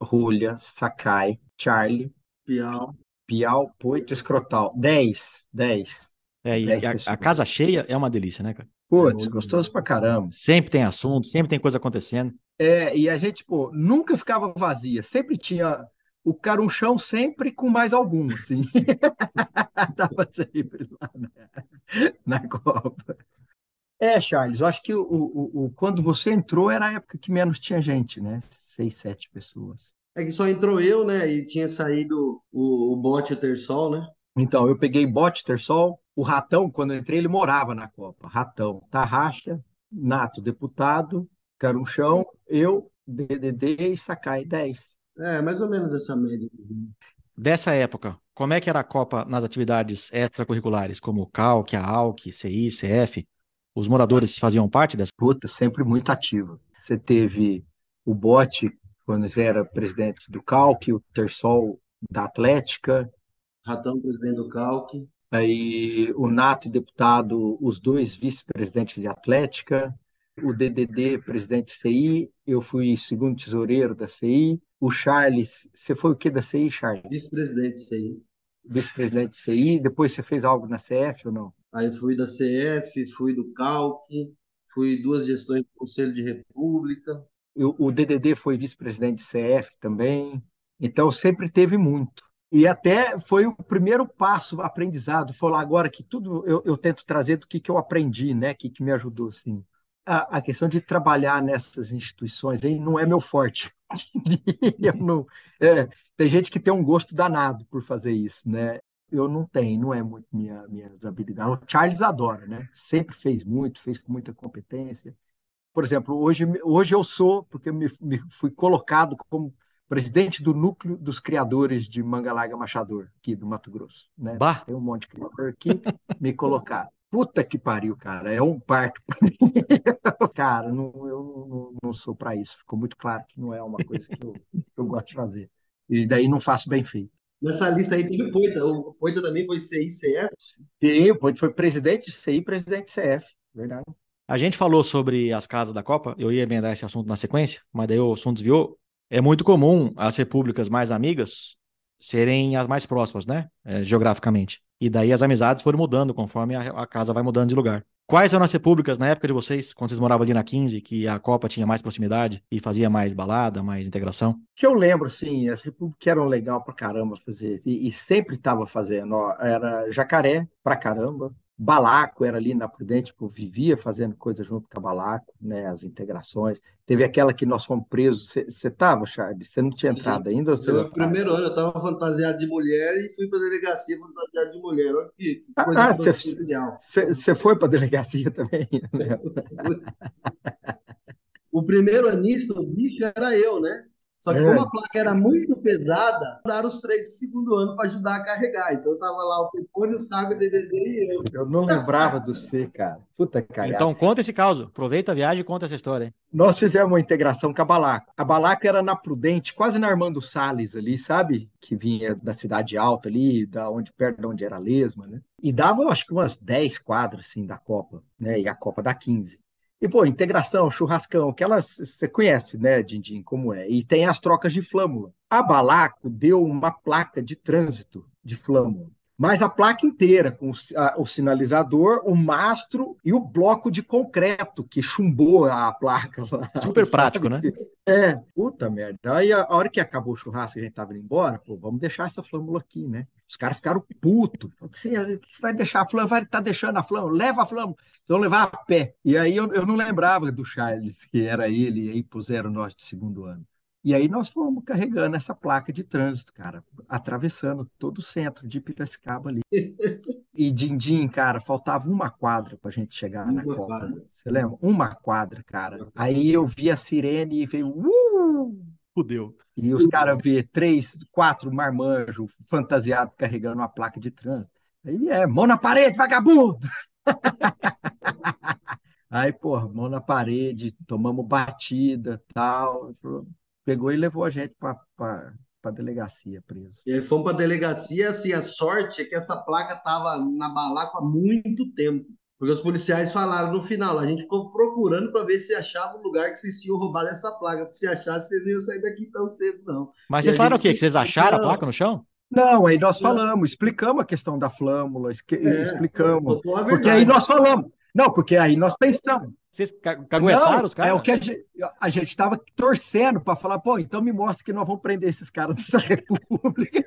Rolha, Sakai, Charlie, Piau, Piau, Poito, Escrotal. Dez, dez. É, e Dez a, a casa cheia é uma delícia, né, cara? Putz, gostoso pra caramba. Sempre tem assunto, sempre tem coisa acontecendo. É, e a gente, pô, nunca ficava vazia, sempre tinha o carunchão sempre com mais algum, assim. Tava sempre lá na, na Copa. É, Charles, eu acho que o, o, o- quando você entrou era a época que menos tinha gente, né? Seis, sete pessoas. É que só entrou eu, né? E tinha saído o, o Bote Tersol, né? Então, eu peguei Bote, Tersol, o Ratão, quando eu entrei, ele morava na Copa. Ratão, Tarraxa, Nato, deputado, Carunchão, eu, DDD e Sakai, 10. É, mais ou menos essa média. Dessa época, como é que era a Copa nas atividades extracurriculares, como CALC, AALC, CI, CF? Os moradores faziam parte dessa? Puta, sempre muito ativo. Você teve o Bote, quando ele era presidente do Calque, o Tersol da Atlética, Ratão, presidente do Calque. aí o Nato, deputado, os dois vice-presidentes de Atlética, o DDD, presidente de CI, eu fui segundo tesoureiro da CI, o Charles, você foi o que da CI, Charles? Vice-presidente aí. Vice-presidente de CI, depois você fez algo na CF ou não? Aí fui da CF, fui do Calque, fui duas gestões do Conselho de República. Eu- o DDD foi vice-presidente de CF também, então sempre teve muito. E até foi o primeiro passo, aprendizado, falar agora que tudo eu, eu tento trazer do que, que eu aprendi, né, que, que me ajudou, assim. A, a questão de trabalhar nessas instituições aí não é meu forte. Não, é, tem gente que tem um gosto danado por fazer isso, né? Eu não tenho, não é muito minha, minhas habilidades. O Charles adora, né? Sempre fez muito, fez com muita competência. Por exemplo, hoje, hoje eu sou, porque eu me, me fui colocado como presidente do núcleo dos criadores de manga larga machador, aqui do Mato Grosso, né? Bah, Tem um monte de criador aqui, me colocar. Puta que pariu, cara, é um parto pra mim. Cara, não, eu não, não sou para isso. Ficou muito claro que não é uma coisa que eu, que eu gosto de fazer. E daí não faço bem feito. Nessa lista aí tem o Poita. O Poita também foi CICF. E o Ponte foi presidente de CI, presidente de CF, verdade. a gente falou sobre as casas da Copa, eu ia emendar esse assunto na sequência, mas daí o assunto desviou. É muito comum as repúblicas mais amigas serem as mais próximas, né? É, geograficamente. E daí as amizades foram mudando conforme a, a casa vai mudando de lugar. Quais eram as repúblicas na época de vocês, quando vocês moravam ali na 15, que a Copa tinha mais proximidade e fazia mais balada, mais integração? que eu lembro, assim, as repúblicas eram legal pra caramba fazer, e, e sempre estava fazendo, ó, era Jacaré pra caramba, Balaco era ali na Prudente, tipo, vivia fazendo coisa junto com a Balaco, né, as integrações, teve aquela que nós fomos presos, você estava, Charles? Você não tinha Sim. entrado ainda? ou tava? primeiro ano eu tava fantasiado de mulher e fui pra delegacia fantasiado de mulher. Olha que Ah, coisa ah, você- foi para delegacia também? né? O primeiro anista, o bicho, era eu, né? Só que É. como a placa era muito pesada, daram os três do segundo ano para ajudar a carregar. Então eu tava lá o Pepone, o Sago, o DDD e eu. Eu não lembrava do C, cara. Puta cagada. Então conta esse caso, aproveita a viagem e conta essa história. hein? Nós fizemos uma integração com a Balaco. A Balaco era na Prudente, quase na Armando Salles ali, sabe? Que vinha da Cidade Alta ali, da onde, perto de onde era a Lesma, né? E dava, acho que umas 10 quadras, assim, da Copa, né? E a Copa da 15. E, pô, integração, churrascão, aquelas, você conhece, né, Dindim, como é. E tem as trocas de flâmula. A Balaco deu uma placa de trânsito de flâmula. Mas a placa inteira, com o sinalizador, o mastro e o bloco de concreto que chumbou a placa lá. Super prático, né? É, puta merda. Aí a, a hora que acabou o churrasco e a gente tava indo embora, pô, vamos deixar essa flâmula aqui, né? Os caras ficaram putos. Você vai deixar a flâmula? Vai estar deixando a flâmula? Leva a flâmula. Vão levar a pé. E aí eu, eu não lembrava do Charles, que era ele, e aí puseram nós de segundo ano. E aí nós fomos carregando essa placa de trânsito, cara, atravessando todo o centro de Piracicaba ali. E Dindim, cara, faltava uma quadra para a gente chegar na Uma Copa. quadra. Você lembra? Uma quadra, cara. Aí eu vi a sirene e veio. "Uh!" Fudeu. E os caras vê três, quatro marmanjos fantasiados carregando uma placa de trânsito. Aí é, mão na parede, vagabundo! Aí, porra, mão na parede, tomamos batida, tal. Pegou e levou a gente para para delegacia preso. E aí fomos para delegacia, assim, a sorte é que essa placa tava na balaca há muito tempo. Porque os policiais falaram no final, a gente ficou procurando para ver se achava o lugar que vocês tinham roubado essa placa. Porque se achasse, vocês não iam sair daqui tão cedo, não. Mas vocês falaram o quê? Que vocês acharam a placa no chão? Não, aí nós falamos, explicamos a questão da flâmula, é, explicamos. Porque aí nós falamos. Não, porque aí nós pensamos. Vocês caguetaram os caras? É o que a gente estava torcendo para falar, pô, então me mostra que nós vamos prender esses caras dessa república.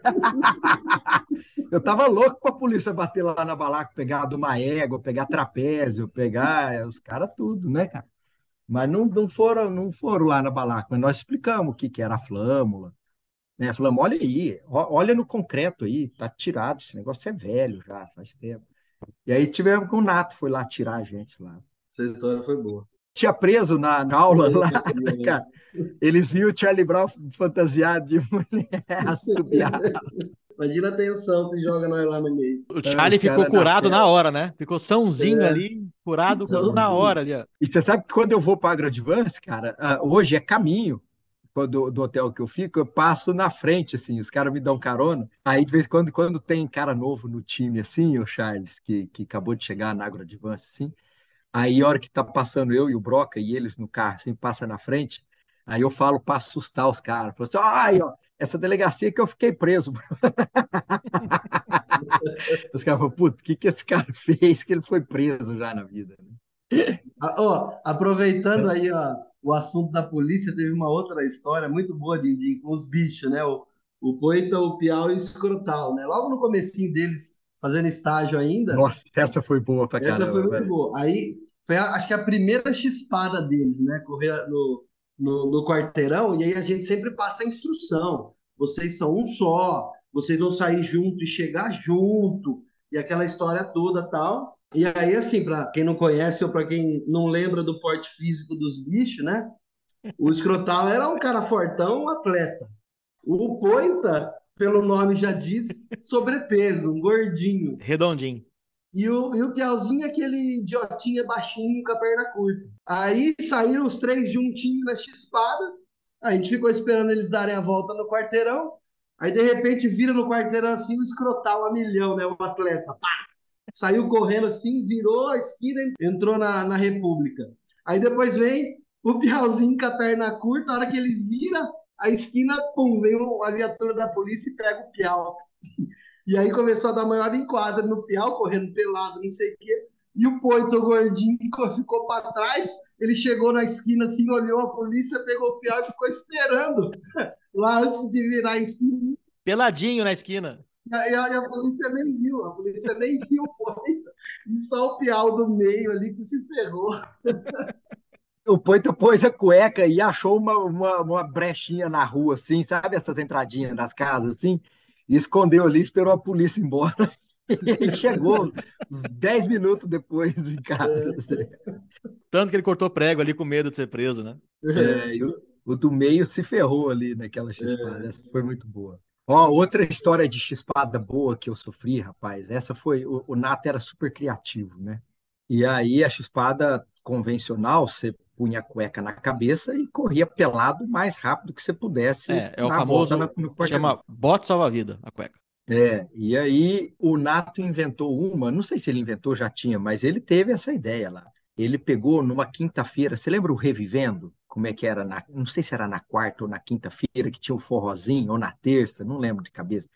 eu estava louco para a polícia bater lá na balaca, pegar do égua, pegar trapézio, pegar os caras tudo, né, cara? Mas não, não, foram, não foram lá na balaca, mas nós explicamos o que, que era a flâmula. Né? Falamos, olha aí, olha no concreto aí, tá tirado, esse negócio é velho já, faz tempo. E aí tivemos com o Nato, foi lá tirar a gente lá. Essa história foi boa. Tinha preso na, na aula lá, cara. Eles viram o Charlie Brown fantasiado de mulher assobiada. Imagina a tensão se joga nós lá no meio. O Charlie ficou curado na, na, hora, né? Ficou sãozinho é. ali, curado Sãozinho. na hora ali. Ó. E você sabe que quando eu vou para a Agrodvance, cara, uh, hoje é caminho do, do hotel que eu fico, eu passo na frente, assim, os caras me dão carona. Aí, de vez em quando, quando tem cara novo no time, assim, o Charles, que, que acabou de chegar na Agro Advance, assim, aí a hora que tá passando eu e o Broca e eles no carro, assim, passa na frente, aí eu falo para assustar os caras. Falo assim, ai, ó, essa delegacia que eu fiquei preso. os caras falam, puto, o que, que esse cara fez que ele foi preso já na vida? Ah, ó, aproveitando aí, ó, o assunto da polícia, teve uma outra história muito boa de, de com os bichos, né? O, o Poita, o Piau e o Escrotal, né? Logo no comecinho deles, fazendo estágio ainda. Nossa, essa foi boa pra caramba. Essa foi muito velho. boa. Aí, foi a, acho que a primeira chispada deles, né? Correr no, no, no quarteirão, e aí a gente sempre passa a instrução. Vocês são um só, vocês vão sair junto e chegar junto, e aquela história toda tal. E aí, assim, para quem não conhece ou para quem não lembra do porte físico dos bichos, né? O escrotal era um cara fortão, um atleta. O poita, pelo nome já diz, sobrepeso, um gordinho. Redondinho. E o, e o Piauzinho é aquele idiotinha baixinho com a perna curta. Aí saíram os três juntinhos na chispada. A gente ficou esperando eles darem a volta no quarteirão. Aí, de repente, vira no quarteirão assim o escrotal a milhão, né? O atleta. Pá! saiu correndo assim, virou a esquina entrou na, na República. Aí depois vem o Piauzinho com a perna curta, a hora que ele vira a esquina, pum, vem a viatura da polícia e pega o Piau. E aí começou a dar maior enquadra no Piau, correndo pelado, não sei o quê. E o Poito gordinho ficou para trás. Ele chegou na esquina assim, olhou a polícia, pegou o Piau e ficou esperando lá antes de virar a esquina. Peladinho na esquina. E a, e a, polícia nem viu, a polícia nem viu o Poita. E só o Piau do meio ali que se ferrou. O Poita pôs a cueca e achou uma, uma, uma, brechinha na rua, assim, sabe? Essas entradinhas das casas, assim. E escondeu ali, esperou a polícia ir embora. E chegou uns 10 minutos depois em casa. Tanto que ele cortou prego ali com medo de ser preso, né? É, o, o, do meio se ferrou ali naquela chispada. É. Essa foi muito boa. Ó, outra história de chispada boa que eu sofri, rapaz. Essa foi. O, o Nato era super criativo, né? E aí a chispada convencional, você punha a cueca na cabeça e corria pelado o mais rápido que você pudesse. É, é o famoso. Na, chama bote salva-vida, a cueca. É, e aí o Nato inventou uma, não sei se ele inventou, já tinha, mas ele teve essa ideia lá. Ele pegou numa quinta-feira, você lembra o Revivendo? Como é que era, na, não sei se era na quarta ou na quinta-feira, que tinha o forrozinho, ou na terça, não lembro de cabeça,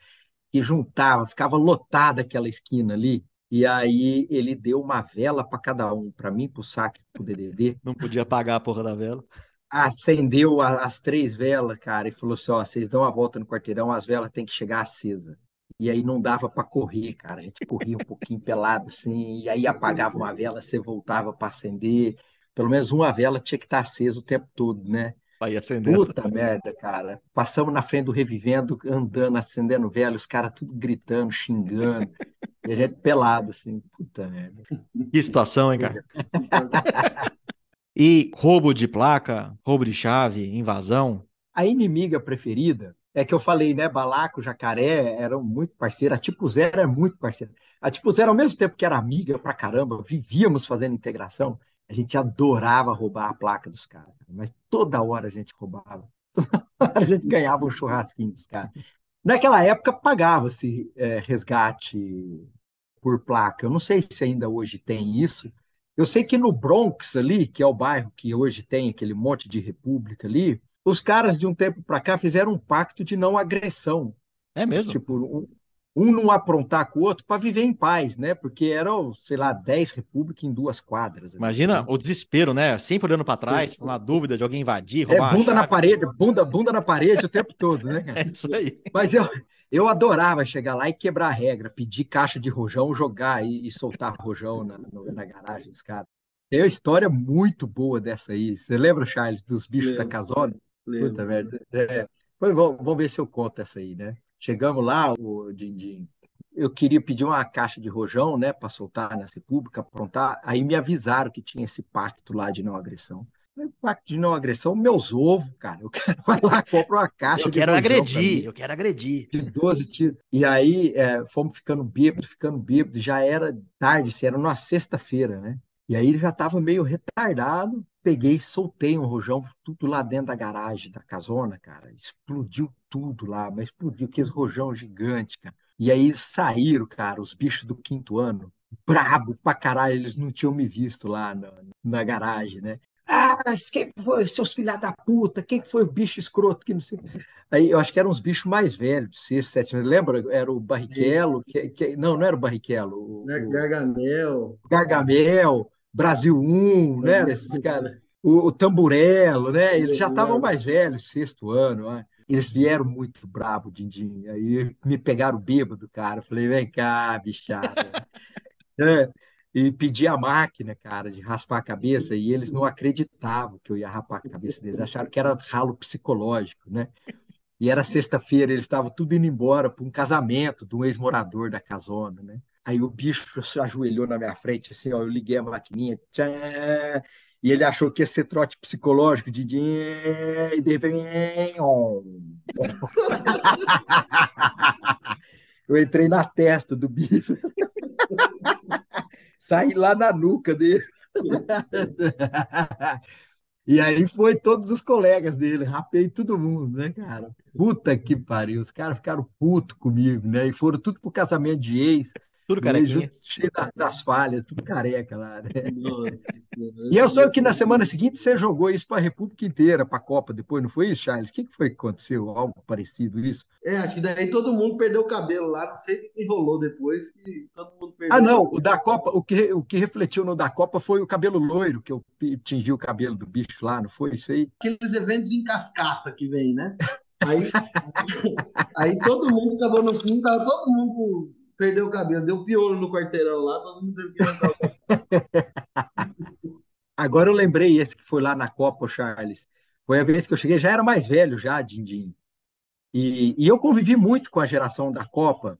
que juntava, ficava lotada aquela esquina ali, e aí ele deu uma vela para cada um, para mim, para o saque, para o DDD. Não podia apagar a porra da vela. Acendeu a, as três velas, cara, e falou assim: ó, vocês dão a volta no quarteirão, as velas têm que chegar acesa. E aí não dava para correr, cara. A gente corria um pouquinho pelado assim, e aí apagava uma vela, você voltava para acender pelo menos uma vela tinha que estar acesa o tempo todo, né? Aí acendendo. Puta merda, cara. Passamos na frente do Revivendo, andando, acendendo vela, os caras tudo gritando, xingando. e a gente pelado, assim. Puta merda. Que situação, hein, cara? e roubo de placa, roubo de chave, invasão? A inimiga preferida é que eu falei, né? Balaco, Jacaré eram muito parceiros. A Tipo Zero é muito parceira. A Tipo Zero, ao mesmo tempo que era amiga pra caramba, vivíamos fazendo integração A gente adorava roubar a placa dos caras, mas toda hora a gente roubava. Toda hora a gente ganhava um churrasquinho dos caras. Naquela época pagava-se é, resgate por placa. Eu não sei se ainda hoje tem isso. Eu sei que no Bronx ali, que é o bairro que hoje tem aquele monte de república ali, os caras de um tempo para cá fizeram um pacto de não agressão. É mesmo? Tipo, um, um não aprontar com o outro para viver em paz, né? Porque eram, sei lá, 10 repúblicas em duas quadras. Imagina né? o desespero, né? Sempre olhando para trás, com a dúvida de alguém invadir, roubar É, bunda na parede, bunda, bunda na parede o tempo todo, né? É isso aí. Mas eu, eu adorava chegar lá e quebrar a regra, pedir caixa de rojão, jogar e, e soltar rojão na, na garagem dos caras. Tem uma história muito boa dessa aí. Você lembra, Charles, dos bichos Lembro. da casona? Lembro. Puta merda. É. Vamos, vamos ver se eu conto essa aí, né? Chegamos lá, o Dindim, eu queria pedir uma caixa de rojão, né, para soltar na República, aprontar. Aí me avisaram que tinha esse pacto lá de não agressão. Pacto de não agressão, meus ovos, cara. Eu quero vai lá, compra uma caixa. Eu quero agredir, eu quero agredir. De 12 tiros. E aí é, fomos ficando bêbados, ficando bêbados. Já era tarde, se era numa sexta-feira, né? E aí ele já estava meio retardado peguei e soltei um rojão, tudo lá dentro da garagem da casona, cara. Explodiu tudo lá, mas explodiu aqueles rojão gigante, cara. E aí saíram, cara, os bichos do quinto ano, brabo pra caralho, eles não tinham me visto lá na, na garagem, né? Ah, quem foi, seus filha da puta? Quem foi o bicho escroto que não sei. Aí eu acho que eram uns bichos mais velhos, de sexto, sete anos. Lembra? Era o Barrichello, que, que, não, não era o Barrichello. O, o Gargamel. Brasil 1, né? Esses caras. O, o Tamburello, né? Eles já estavam mais velhos, sexto ano. Né? Eles vieram muito brabo, Dindim. Aí me pegaram bêbado, cara. falei, vem cá, bichada. é, e pedi a máquina, cara, de raspar a cabeça, e eles não acreditavam que eu ia rapar a cabeça deles. Acharam que era ralo psicológico, né? E era sexta-feira, eles estavam tudo indo embora para um casamento de um ex-morador da casona, né? Aí o bicho se ajoelhou na minha frente, assim, ó, eu liguei a maquininha, tchan, e ele achou que ia ser trote psicológico, de e de repente. eu entrei na testa do bicho, saí lá na nuca dele. E aí foi todos os colegas dele, rapei todo mundo, né, cara? Puta que pariu, os caras ficaram putos comigo, né? E foram tudo pro casamento de ex. Tudo carequinha. Cheio das falhas, tudo careca lá, né? Nossa, e eu soube que na semana seguinte você jogou isso para a República inteira, para a Copa depois, não foi isso, Charles? O que, foi que aconteceu? Algo parecido isso? É, acho que daí todo mundo perdeu o cabelo lá, não sei o que rolou depois, que todo mundo perdeu. Ah, não, o da Copa, o que, o que refletiu no da Copa foi o cabelo loiro, que eu tingi o cabelo do bicho lá, não foi isso aí? Aqueles eventos em cascata que vem, né? Aí, aí todo mundo acabou no fim, tava todo mundo perdeu o cabelo, deu piolho no quarteirão lá, todo mundo teve que Agora eu lembrei esse que foi lá na Copa, Charles. Foi a vez que eu cheguei, já era mais velho, já, Dindim. E, e eu convivi muito com a geração da Copa,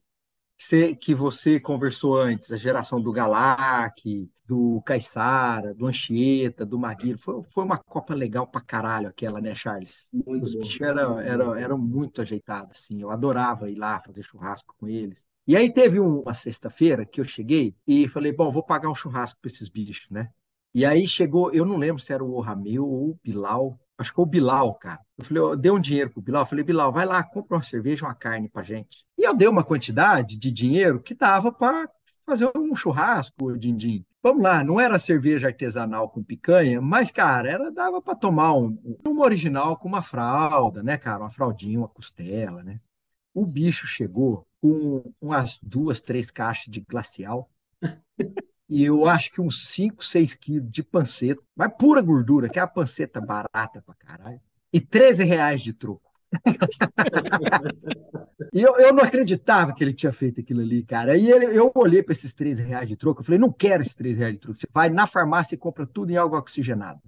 que você, que você conversou antes, a geração do Galac, do Caissara, do Anchieta, do Maguire. Foi, foi uma Copa legal pra caralho aquela, né, Charles? Muito Os bichos eram, eram, eram muito ajeitados, assim. Eu adorava ir lá fazer churrasco com eles. E aí teve uma sexta-feira que eu cheguei e falei, bom, vou pagar um churrasco para esses bichos, né? E aí chegou, eu não lembro se era o Ramil ou o Bilal, acho que foi o Bilal, cara. Eu falei, eu dei um dinheiro pro Bilal, eu falei, Bilal, vai lá, compra uma cerveja, uma carne pra gente. E eu dei uma quantidade de dinheiro que dava para fazer um churrasco, din-din. Vamos lá, não era cerveja artesanal com picanha, mas, cara, era dava para tomar um, uma original com uma fralda, né, cara? Uma fraldinha, uma costela, né? O bicho chegou com umas duas, três caixas de glacial. e eu acho que uns 5, 6 quilos de panceta, mas pura gordura, que é a panceta barata pra caralho, e 13 reais de troco. E eu, eu não acreditava que ele tinha feito aquilo ali, cara. E ele, eu olhei para esses 13 reais de troco, eu falei, não quero esses 13 reais de troco. Você vai na farmácia e compra tudo em água oxigenada.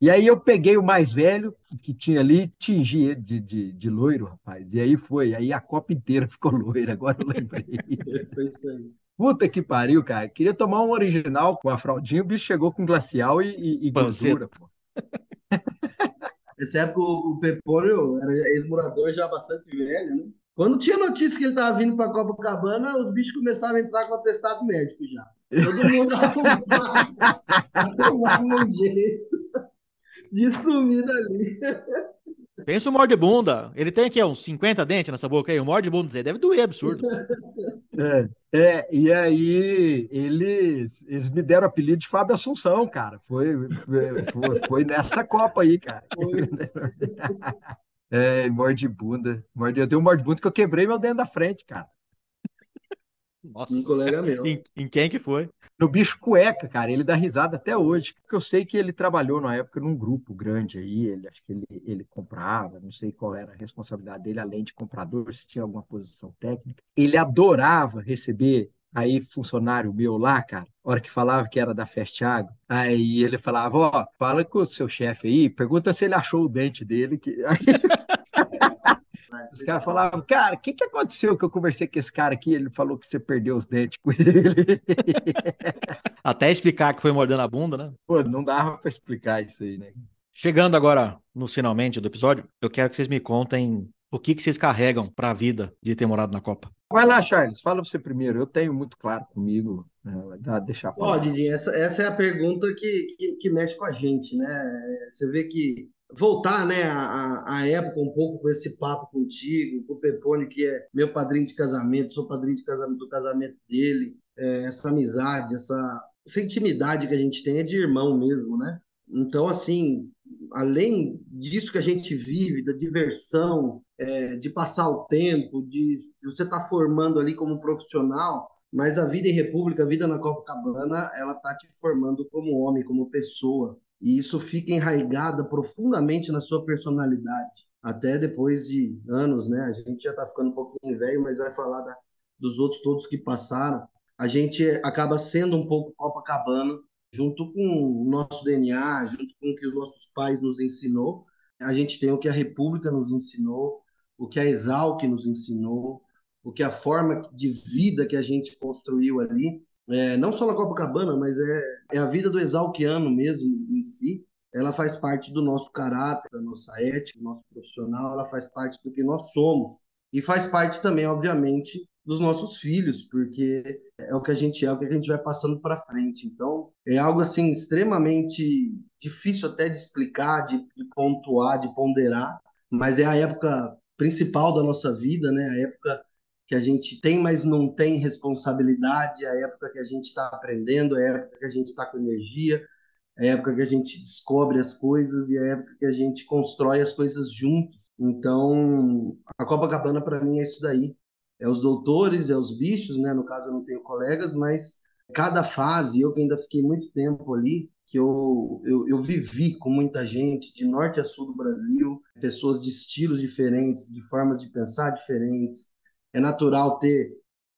e aí eu peguei o mais velho que tinha ali, tingi ele de, de, de loiro, rapaz. E aí foi, aí a copa inteira ficou loira, agora eu lembrei. Foi isso aí. Puta que pariu, cara. Queria tomar um original com a fraldinha, o bicho chegou com glacial e, e, e gordura, pô. Nessa época o Pepônio era ex-morador já bastante velho, né? Quando tinha notícia que ele estava vindo para Copacabana, os bichos começavam a entrar com atestado médico já. Todo mundo arrumava um jeito de sumir dali. Pensa o morde bunda. Ele tem aqui uns 50 dentes nessa boca aí. O morde bunda deve doer, absurdo. É, é, e aí eles, eles me deram o apelido de Fábio Assunção, cara. Foi, foi, foi nessa Copa aí, cara. É, morde bunda. Morde, eu tenho um morde bunda que eu quebrei meu dente da frente, cara. Nossa. Um colega meu. Em, em, quem que foi? No bicho cueca, cara. Ele dá risada até hoje. Porque eu sei que ele trabalhou na época num grupo grande aí. Ele acho que ele, ele comprava, não sei qual era a responsabilidade dele, além de comprador, se tinha alguma posição técnica. Ele adorava receber aí funcionário meu lá, cara, hora que falava que era da Festiago, aí ele falava, ó, fala com o seu chefe aí, pergunta se ele achou o dente dele, que... Os caras falavam, cara, o que, que aconteceu que eu conversei com esse cara aqui? Ele falou que você perdeu os dentes com ele. Até explicar que foi mordendo a bunda, né? Pô, não dava para explicar isso aí, né? Chegando agora no finalmente do episódio, eu quero que vocês me contem o que, que vocês carregam para a vida de ter morado na Copa. Vai lá, Charles, fala você primeiro. Eu tenho muito claro comigo. Né? Deixar Ó, oh, Didi, essa, essa é a pergunta que, que, que mexe com a gente, né? Você vê que voltar, né, a, época um pouco com esse papo contigo, com o Pepone, que é meu padrinho de casamento, sou padrinho de casamento do casamento dele, é, essa amizade, essa, essa intimidade que a gente tem é de irmão mesmo, né? Então, assim, além disso que a gente vive, da diversão, é, de passar o tempo, de, de você estar tá formando ali como profissional, mas a vida em República, a vida na Copacabana, ela tá te formando como homem, como pessoa e isso fica enraigada profundamente na sua personalidade. Até depois de anos, né? A gente já está ficando um pouquinho velho, mas vai falar da, dos outros todos que passaram. A gente acaba sendo um pouco Copacabana, junto com o nosso DNA, junto com o que os nossos pais nos ensinou. A gente tem o que a República nos ensinou, o que a Exalc nos ensinou, o que a forma de vida que a gente construiu ali é, não só na Copacabana, mas é, é a vida do exalquiano mesmo em si. Ela faz parte do nosso caráter, da nossa ética, do nosso profissional, ela faz parte do que nós somos. E faz parte também, obviamente, dos nossos filhos, porque é o que a gente é, é o que a gente vai passando para frente. Então, é algo assim extremamente difícil até de explicar, de, de pontuar, de ponderar, mas é a época principal da nossa vida, né? A época que a gente tem, mas não tem responsabilidade, é a época que a gente está aprendendo, é a época que a gente está com energia, é a época que a gente descobre as coisas e a época que a gente constrói as coisas juntos. Então, a Copacabana para mim é isso daí. É os doutores, é os bichos, né? No caso eu não tenho colegas, mas cada fase, eu que ainda fiquei muito tempo ali, que eu, eu, eu vivi com muita gente de norte a sul do Brasil, pessoas de estilos diferentes, de formas de pensar diferentes, é natural ter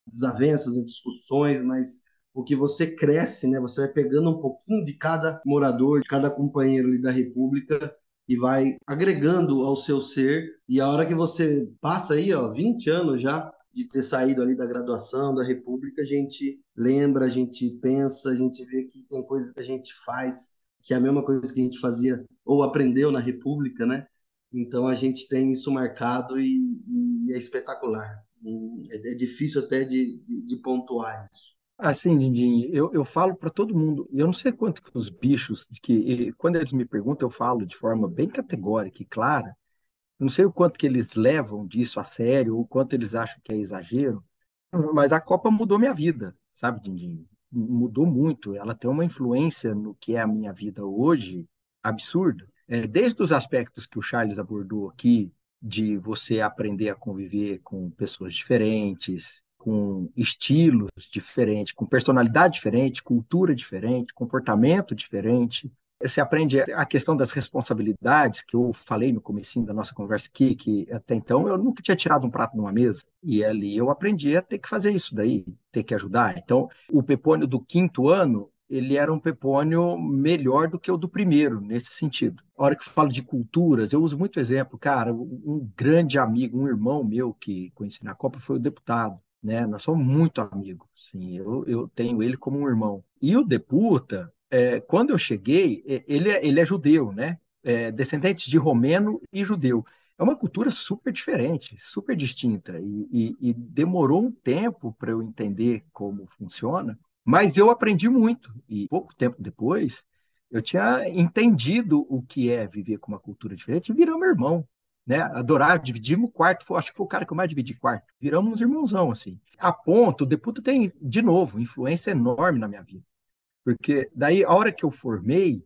desavenças e discussões, mas o que você cresce, né? Você vai pegando um pouquinho de cada morador, de cada companheiro ali da República e vai agregando ao seu ser. E a hora que você passa aí, ó, 20 anos já de ter saído ali da graduação da República, a gente lembra, a gente pensa, a gente vê que tem coisas que a gente faz que é a mesma coisa que a gente fazia ou aprendeu na República, né? Então a gente tem isso marcado e, e é espetacular. É, é difícil até de, de, de pontuar isso. Assim, Dindinho, eu, eu falo para todo mundo, eu não sei quanto que os bichos, que quando eles me perguntam, eu falo de forma bem categórica e clara, eu não sei o quanto que eles levam disso a sério, o quanto eles acham que é exagero, mas a Copa mudou minha vida, sabe, Dindinho? Mudou muito, ela tem uma influência no que é a minha vida hoje absurda. É, desde os aspectos que o Charles abordou aqui, de você aprender a conviver com pessoas diferentes, com estilos diferentes, com personalidade diferente, cultura diferente, comportamento diferente. Você aprende a questão das responsabilidades, que eu falei no começo da nossa conversa aqui, que até então eu nunca tinha tirado um prato numa mesa. E ali eu aprendi a ter que fazer isso daí, ter que ajudar. Então, o Pepônio do quinto ano, ele era um pepônio melhor do que o do primeiro, nesse sentido. A hora que eu falo de culturas, eu uso muito exemplo. Cara, um grande amigo, um irmão meu que conheci na Copa foi o deputado. Né? Nós somos muito amigos, sim. Eu, eu tenho ele como um irmão. E o Deputa, é, quando eu cheguei, ele é, ele é judeu, né? É, descendentes de romeno e judeu. É uma cultura super diferente, super distinta. E, e, e demorou um tempo para eu entender como funciona, Mas eu aprendi muito, e pouco tempo depois, eu tinha entendido o que é viver com uma cultura diferente e viramos irmão. Né? Adorar, dividimos quarto, acho que foi o cara que eu mais dividi quarto. Viramos uns irmãozão, assim. A ponto, o Deputa tem, de novo, influência enorme na minha vida. Porque daí, a hora que eu formei,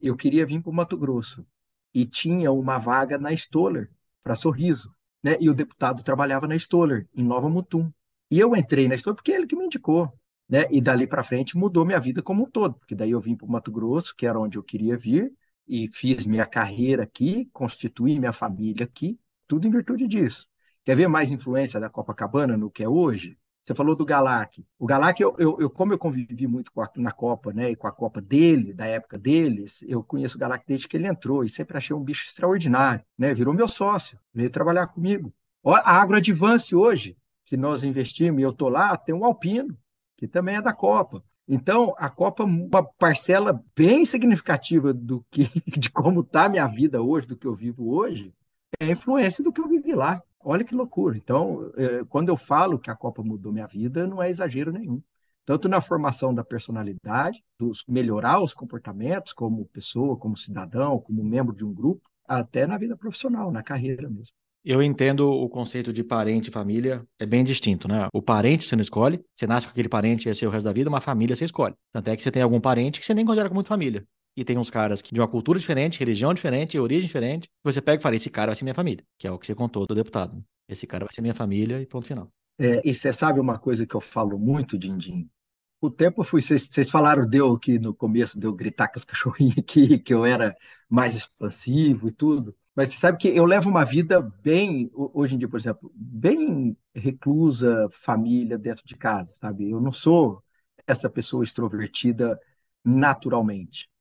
eu queria vir para o Mato Grosso. E tinha uma vaga na Stoller, para Sorriso. Né? E o deputado trabalhava na Stoller, em Nova Mutum. E eu entrei na Stoller porque é ele que me indicou. Né? E dali para frente mudou minha vida como um todo, porque daí eu vim para o Mato Grosso, que era onde eu queria vir, e fiz minha carreira aqui, constituí minha família aqui, tudo em virtude disso. Quer ver mais influência da Copacabana no que é hoje? Você falou do Galac. O Galac, eu, eu, eu, como eu convivi muito a, na Copa, né, e com a Copa dele, da época deles, eu conheço o Galac desde que ele entrou e sempre achei um bicho extraordinário, né? Virou meu sócio, veio trabalhar comigo. A AgroAdvance hoje, que nós investimos e eu tô lá, tem um Alpino, que também é da Copa. Então, a Copa, uma parcela bem significativa do que, de como está a minha vida hoje, do que eu vivo hoje, é a influência do que eu vivi lá. Olha que loucura. Então, é, quando eu falo que a Copa mudou minha vida, não é exagero nenhum. Tanto na formação da personalidade, dos melhorar os comportamentos como pessoa, como cidadão, como membro de um grupo, até na vida profissional, na carreira mesmo. Eu entendo o conceito de parente e família, é bem distinto, né? O parente você não escolhe, você nasce com aquele parente e é seu o resto da vida, uma família você escolhe. Tanto é que você tem algum parente que você nem considera como família. E tem uns caras que de uma cultura diferente, religião diferente, origem diferente. Você pega e fala: esse cara vai ser minha família, que é o que você contou do deputado. Esse cara vai ser minha família e ponto final. É, e você sabe uma coisa que eu falo muito, Dindim? O tempo foi. Vocês falaram, deu que no começo deu gritar com os cachorrinhos aqui, que eu era mais expansivo e tudo. Mas você sabe que eu levo uma vida bem, hoje em dia, por exemplo, bem reclusa, família dentro de casa, sabe? Eu não sou essa pessoa extrovertida naturalmente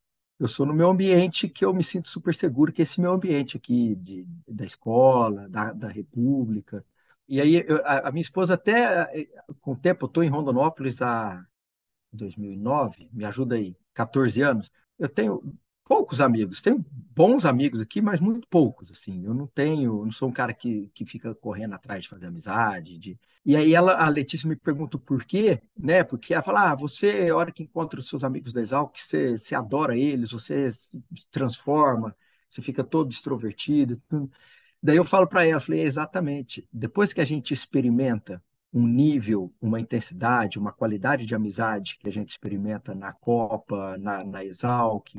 eu sou no meu ambiente que eu me sinto super seguro, que esse meu ambiente aqui de, da escola, da, da República. E aí eu, a, a, minha esposa até, com o tempo, eu estou em Rondonópolis há 2009, me ajuda aí, 14 anos. Eu tenho poucos amigos. Tenho bons amigos aqui, mas muito poucos, assim. Eu não tenho, não sou um cara que, que fica correndo atrás de fazer amizade. De... E aí ela, a Letícia me pergunta o porquê, né? Porque ela fala, ah, você, a hora que encontra os seus amigos da Exalc, você, você adora eles, você se transforma, você fica todo extrovertido. Daí eu falo para ela, falei, é exatamente, depois que a gente experimenta um nível, uma intensidade, uma qualidade de amizade que a gente experimenta na Copa, na, na Exalc,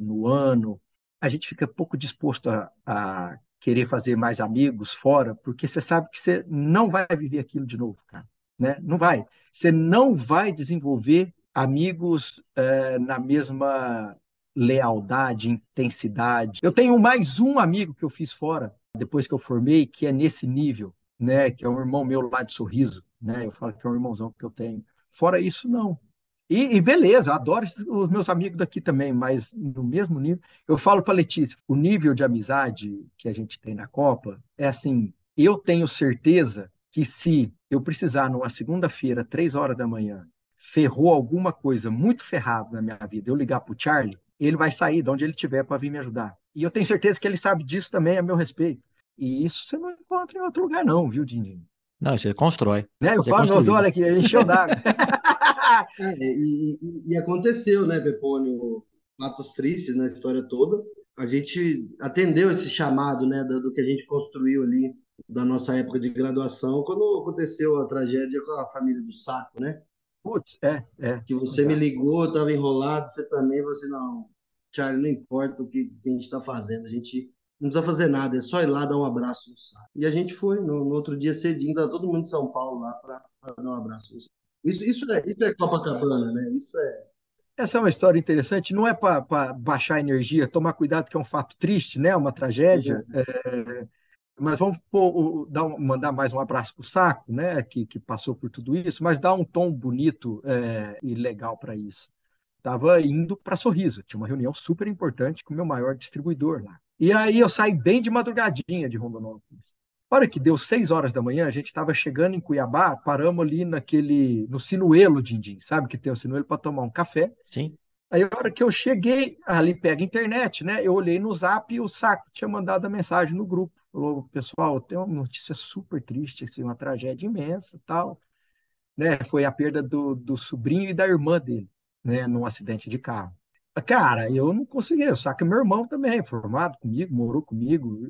no ano, a gente fica pouco disposto a, a querer fazer mais amigos fora, porque você sabe que você não vai viver aquilo de novo, cara. Né? Não vai. Você não vai desenvolver amigos é, na mesma lealdade, intensidade. Eu tenho mais um amigo que eu fiz fora, depois que eu formei, que é nesse nível né, que é um irmão meu lá de Sorriso, né? Eu falo que é um irmãozão que eu tenho. Fora isso, não. E, e beleza, adoro os meus amigos daqui também, mas no mesmo nível. Eu falo para Letícia, o nível de amizade que a gente tem na Copa é assim, eu tenho certeza que se eu precisar numa segunda-feira, três horas da manhã, ferrou alguma coisa muito ferrada na minha vida, eu ligar para o Charlie, ele vai sair de onde ele estiver para vir me ajudar. E eu tenho certeza que ele sabe disso também a meu respeito. E isso você não encontra em outro lugar, não, viu, Dindinho? Não, você constrói. Né? Eu você falo, meus olha aqui, encheu d'água. é, e, e, e, aconteceu, né, Pepônio? Fatos tristes na história toda. A gente atendeu esse chamado, né, do, do que a gente construiu ali da nossa época de graduação, quando aconteceu a tragédia com a família do Saco, né? Putz, é, é. Que você me ligou, estava enrolado, você também, você não, Charlie, não importa o que, que a gente está fazendo, a gente não precisa fazer nada, é só ir lá dar um abraço no saco. E a gente foi, no, no outro dia cedinho, tá todo mundo de São Paulo lá para dar um abraço no saco. Isso, isso, é, isso é Copacabana, né? Isso é. Essa é uma história interessante, não é para baixar a energia, tomar cuidado que é um fato triste, né? Uma tragédia. É. É, mas vamos pôr, dar, mandar mais um abraço para o Saco, né? Que, que passou por tudo isso, mas dar um tom bonito é, e legal para isso. Estava indo para Sorriso, tinha uma reunião super importante com o meu maior distribuidor lá. E aí eu saí bem de madrugadinha de Rondonópolis. A hora que deu seis horas da manhã, a gente estava chegando em Cuiabá, paramos ali naquele, no Sinuelo, Dindim, sabe que tem o Sinuelo para tomar um café. Sim. Aí a hora que eu cheguei, ali pega a internet, né? Eu olhei no zap e o Saco tinha mandado a mensagem no grupo. Falou, pessoal, tem uma notícia super triste, assim, uma tragédia imensa tal. né, foi a perda do, do sobrinho e da irmã dele, né, num acidente de carro. Cara, eu não consegui, que meu irmão também, formado comigo, morou comigo,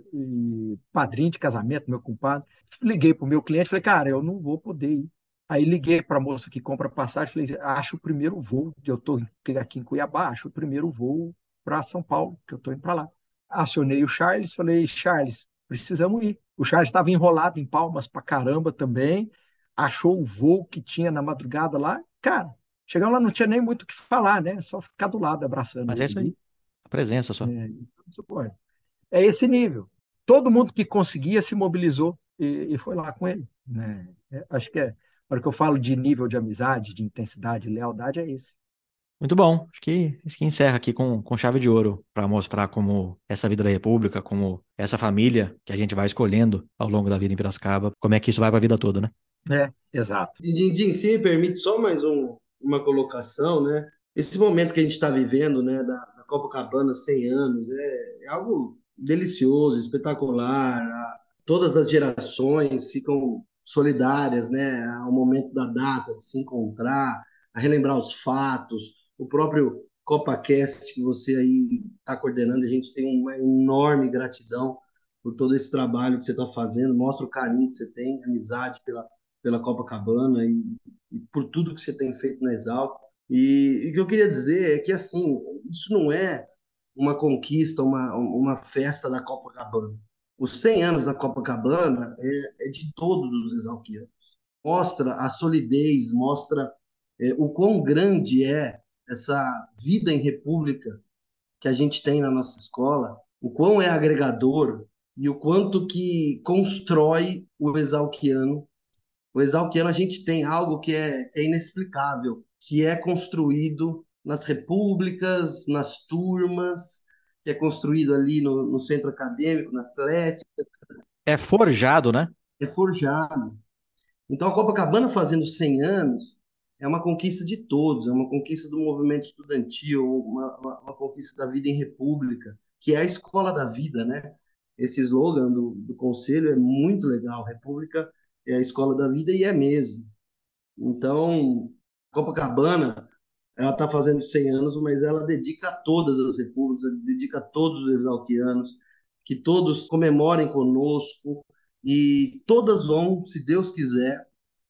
padrinho de casamento, meu compadre. Liguei para o meu cliente, falei, cara, eu não vou poder ir. Aí liguei para a moça que compra passagem, falei, acho o primeiro voo, eu estou aqui em Cuiabá, acho o primeiro voo para São Paulo, que eu estou indo para lá. Acionei o Charles, falei, Charles, precisamos ir. O Charles estava enrolado em palmas para caramba também, achou o voo que tinha na madrugada lá. Cara, chegamos lá, não tinha nem muito o que falar, né? Só ficar do lado abraçando. Mas é isso aí. A presença só. É, é esse nível. Todo mundo que conseguia se mobilizou e, e foi lá com ele. Né? É, acho que é. A hora que eu falo de nível de amizade, de intensidade, de lealdade, é esse. Muito bom. Acho que, acho que encerra aqui com, com chave de ouro para mostrar como essa vida da República, como essa família que a gente vai escolhendo ao longo da vida em Piracicaba, como é que isso vai para a vida toda, né? É, exato. E Dindim, se me permite só mais um, uma colocação, né? Esse momento que a gente está vivendo, né, da, da Copacabana 100 anos, é, é algo delicioso, espetacular. A, todas as gerações ficam solidárias, né, ao momento da data de se encontrar, a relembrar os fatos. O próprio CopaCast que você aí está coordenando, a gente tem uma enorme gratidão por todo esse trabalho que você está fazendo, mostra o carinho que você tem, amizade pela, pela Copacabana e, e por tudo que você tem feito na Exalc. E, e, o que eu queria dizer é que, assim, isso não é uma conquista, uma, uma festa da Copacabana. Os 100 anos da Copacabana é, é de todos os exalquianos. Mostra a solidez, mostra é, o quão grande é essa vida em república que a gente tem na nossa escola, o quão é agregador e o quanto que constrói o exalquiano o Exalquiano a gente tem algo que é, é inexplicável, que é construído nas repúblicas, nas turmas, que é construído ali no, no centro acadêmico, na Atlética. É forjado, né? É forjado. Então, a Copacabana fazendo 100 anos é uma conquista de todos, é uma conquista do movimento estudantil, uma, uma, uma conquista da vida em república, que é a escola da vida, né? Esse slogan do, do conselho é muito legal. República é a escola da vida e é mesmo. Então, Copacabana, ela está fazendo 100 anos, mas ela dedica a todas as repúblicas, dedica a todos os exalquianos, que todos comemorem conosco e todas vão, se Deus quiser,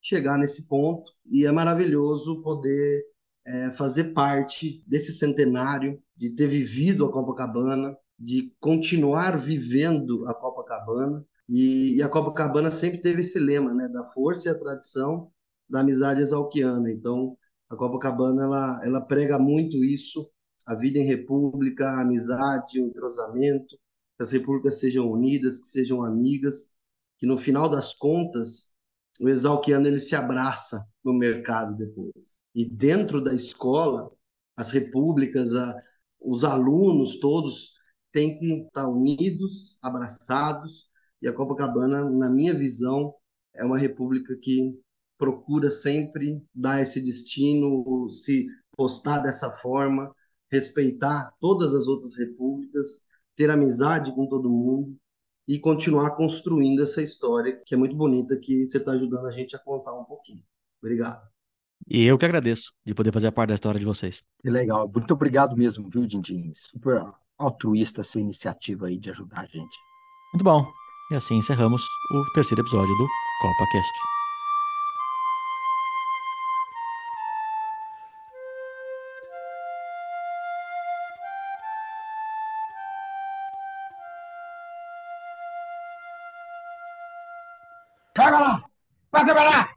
chegar nesse ponto. E é maravilhoso poder é, fazer parte desse centenário, de ter vivido a Copacabana, de continuar vivendo a Copacabana e, e, a Copacabana sempre teve esse lema, né, da força e a tradição da amizade exalquiana. Então, a Copacabana ela, ela prega muito isso, a vida em república, a amizade, o entrosamento, que as repúblicas sejam unidas, que sejam amigas, que no final das contas o exalquiano ele se abraça no mercado depois. E dentro da escola, as repúblicas, a, os alunos todos têm que estar unidos, abraçados e a Copacabana, na minha visão, é uma república que procura sempre dar esse destino, se postar dessa forma, respeitar todas as outras repúblicas, ter amizade com todo mundo e continuar construindo essa história que é muito bonita, que você está ajudando a gente a contar um pouquinho. Obrigado. E eu que agradeço de poder fazer parte da história de vocês. Que legal. Muito obrigado mesmo, viu, Dindim? Super altruísta essa iniciativa aí de ajudar a gente. Muito bom. E assim encerramos o terceiro episódio do CopaCast. Vai lá! Vai lá!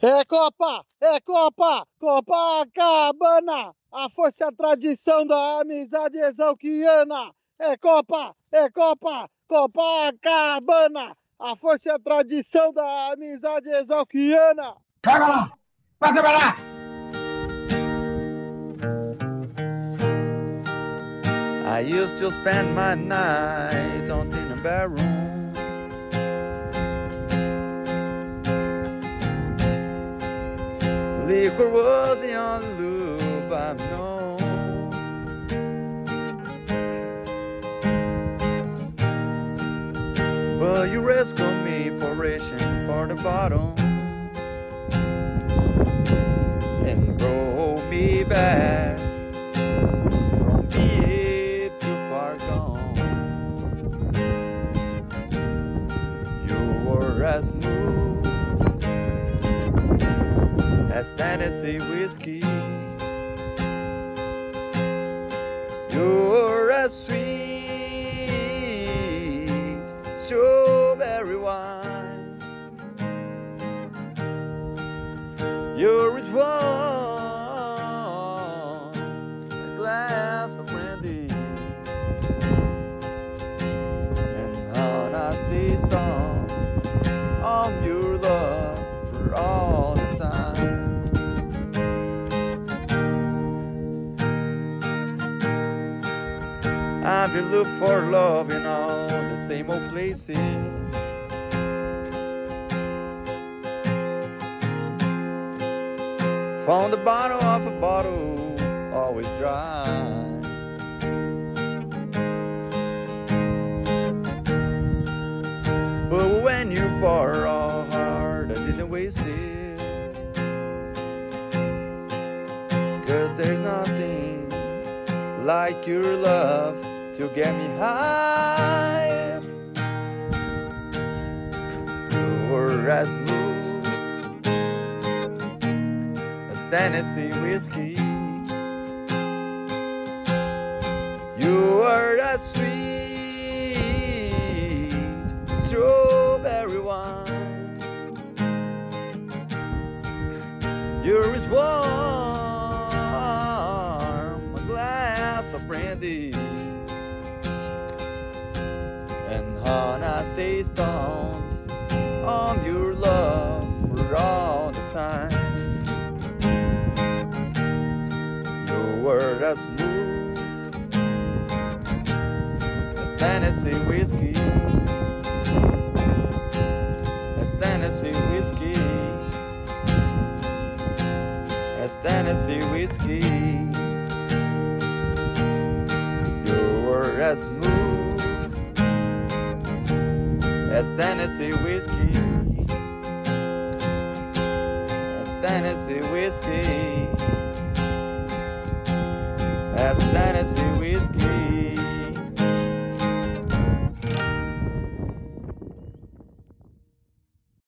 É Copa! É Copa! Copacabana! A força e a tradição da amizade exalquiana! É Copa! É Copa! Copacabana, a força e a tradição da amizade exalquiana. Vai lá! Vai lá! I used to spend my nights on in a bedroom. Liquor was the only lube I've known. But you rescued me for reaching for the bottom. And roll me back from being too far gone. You were as smooth as Tennessee whiskey. You're as sweet Been looking for love in all the same old places. Found the bottle of a bottle, always dry. But when you pour all hard, I didn't waste it. Cause there's nothing like your love to get me high. You were as smooth as Tennessee whiskey. You are as sweet as strawberry wine. You're as warm stay stoned on your love for all the time. You were as smooth as Tennessee whiskey. As Tennessee whiskey. As Tennessee whiskey. You were as smooth as Tennessee whiskey. As Tennessee whiskey. As Tennessee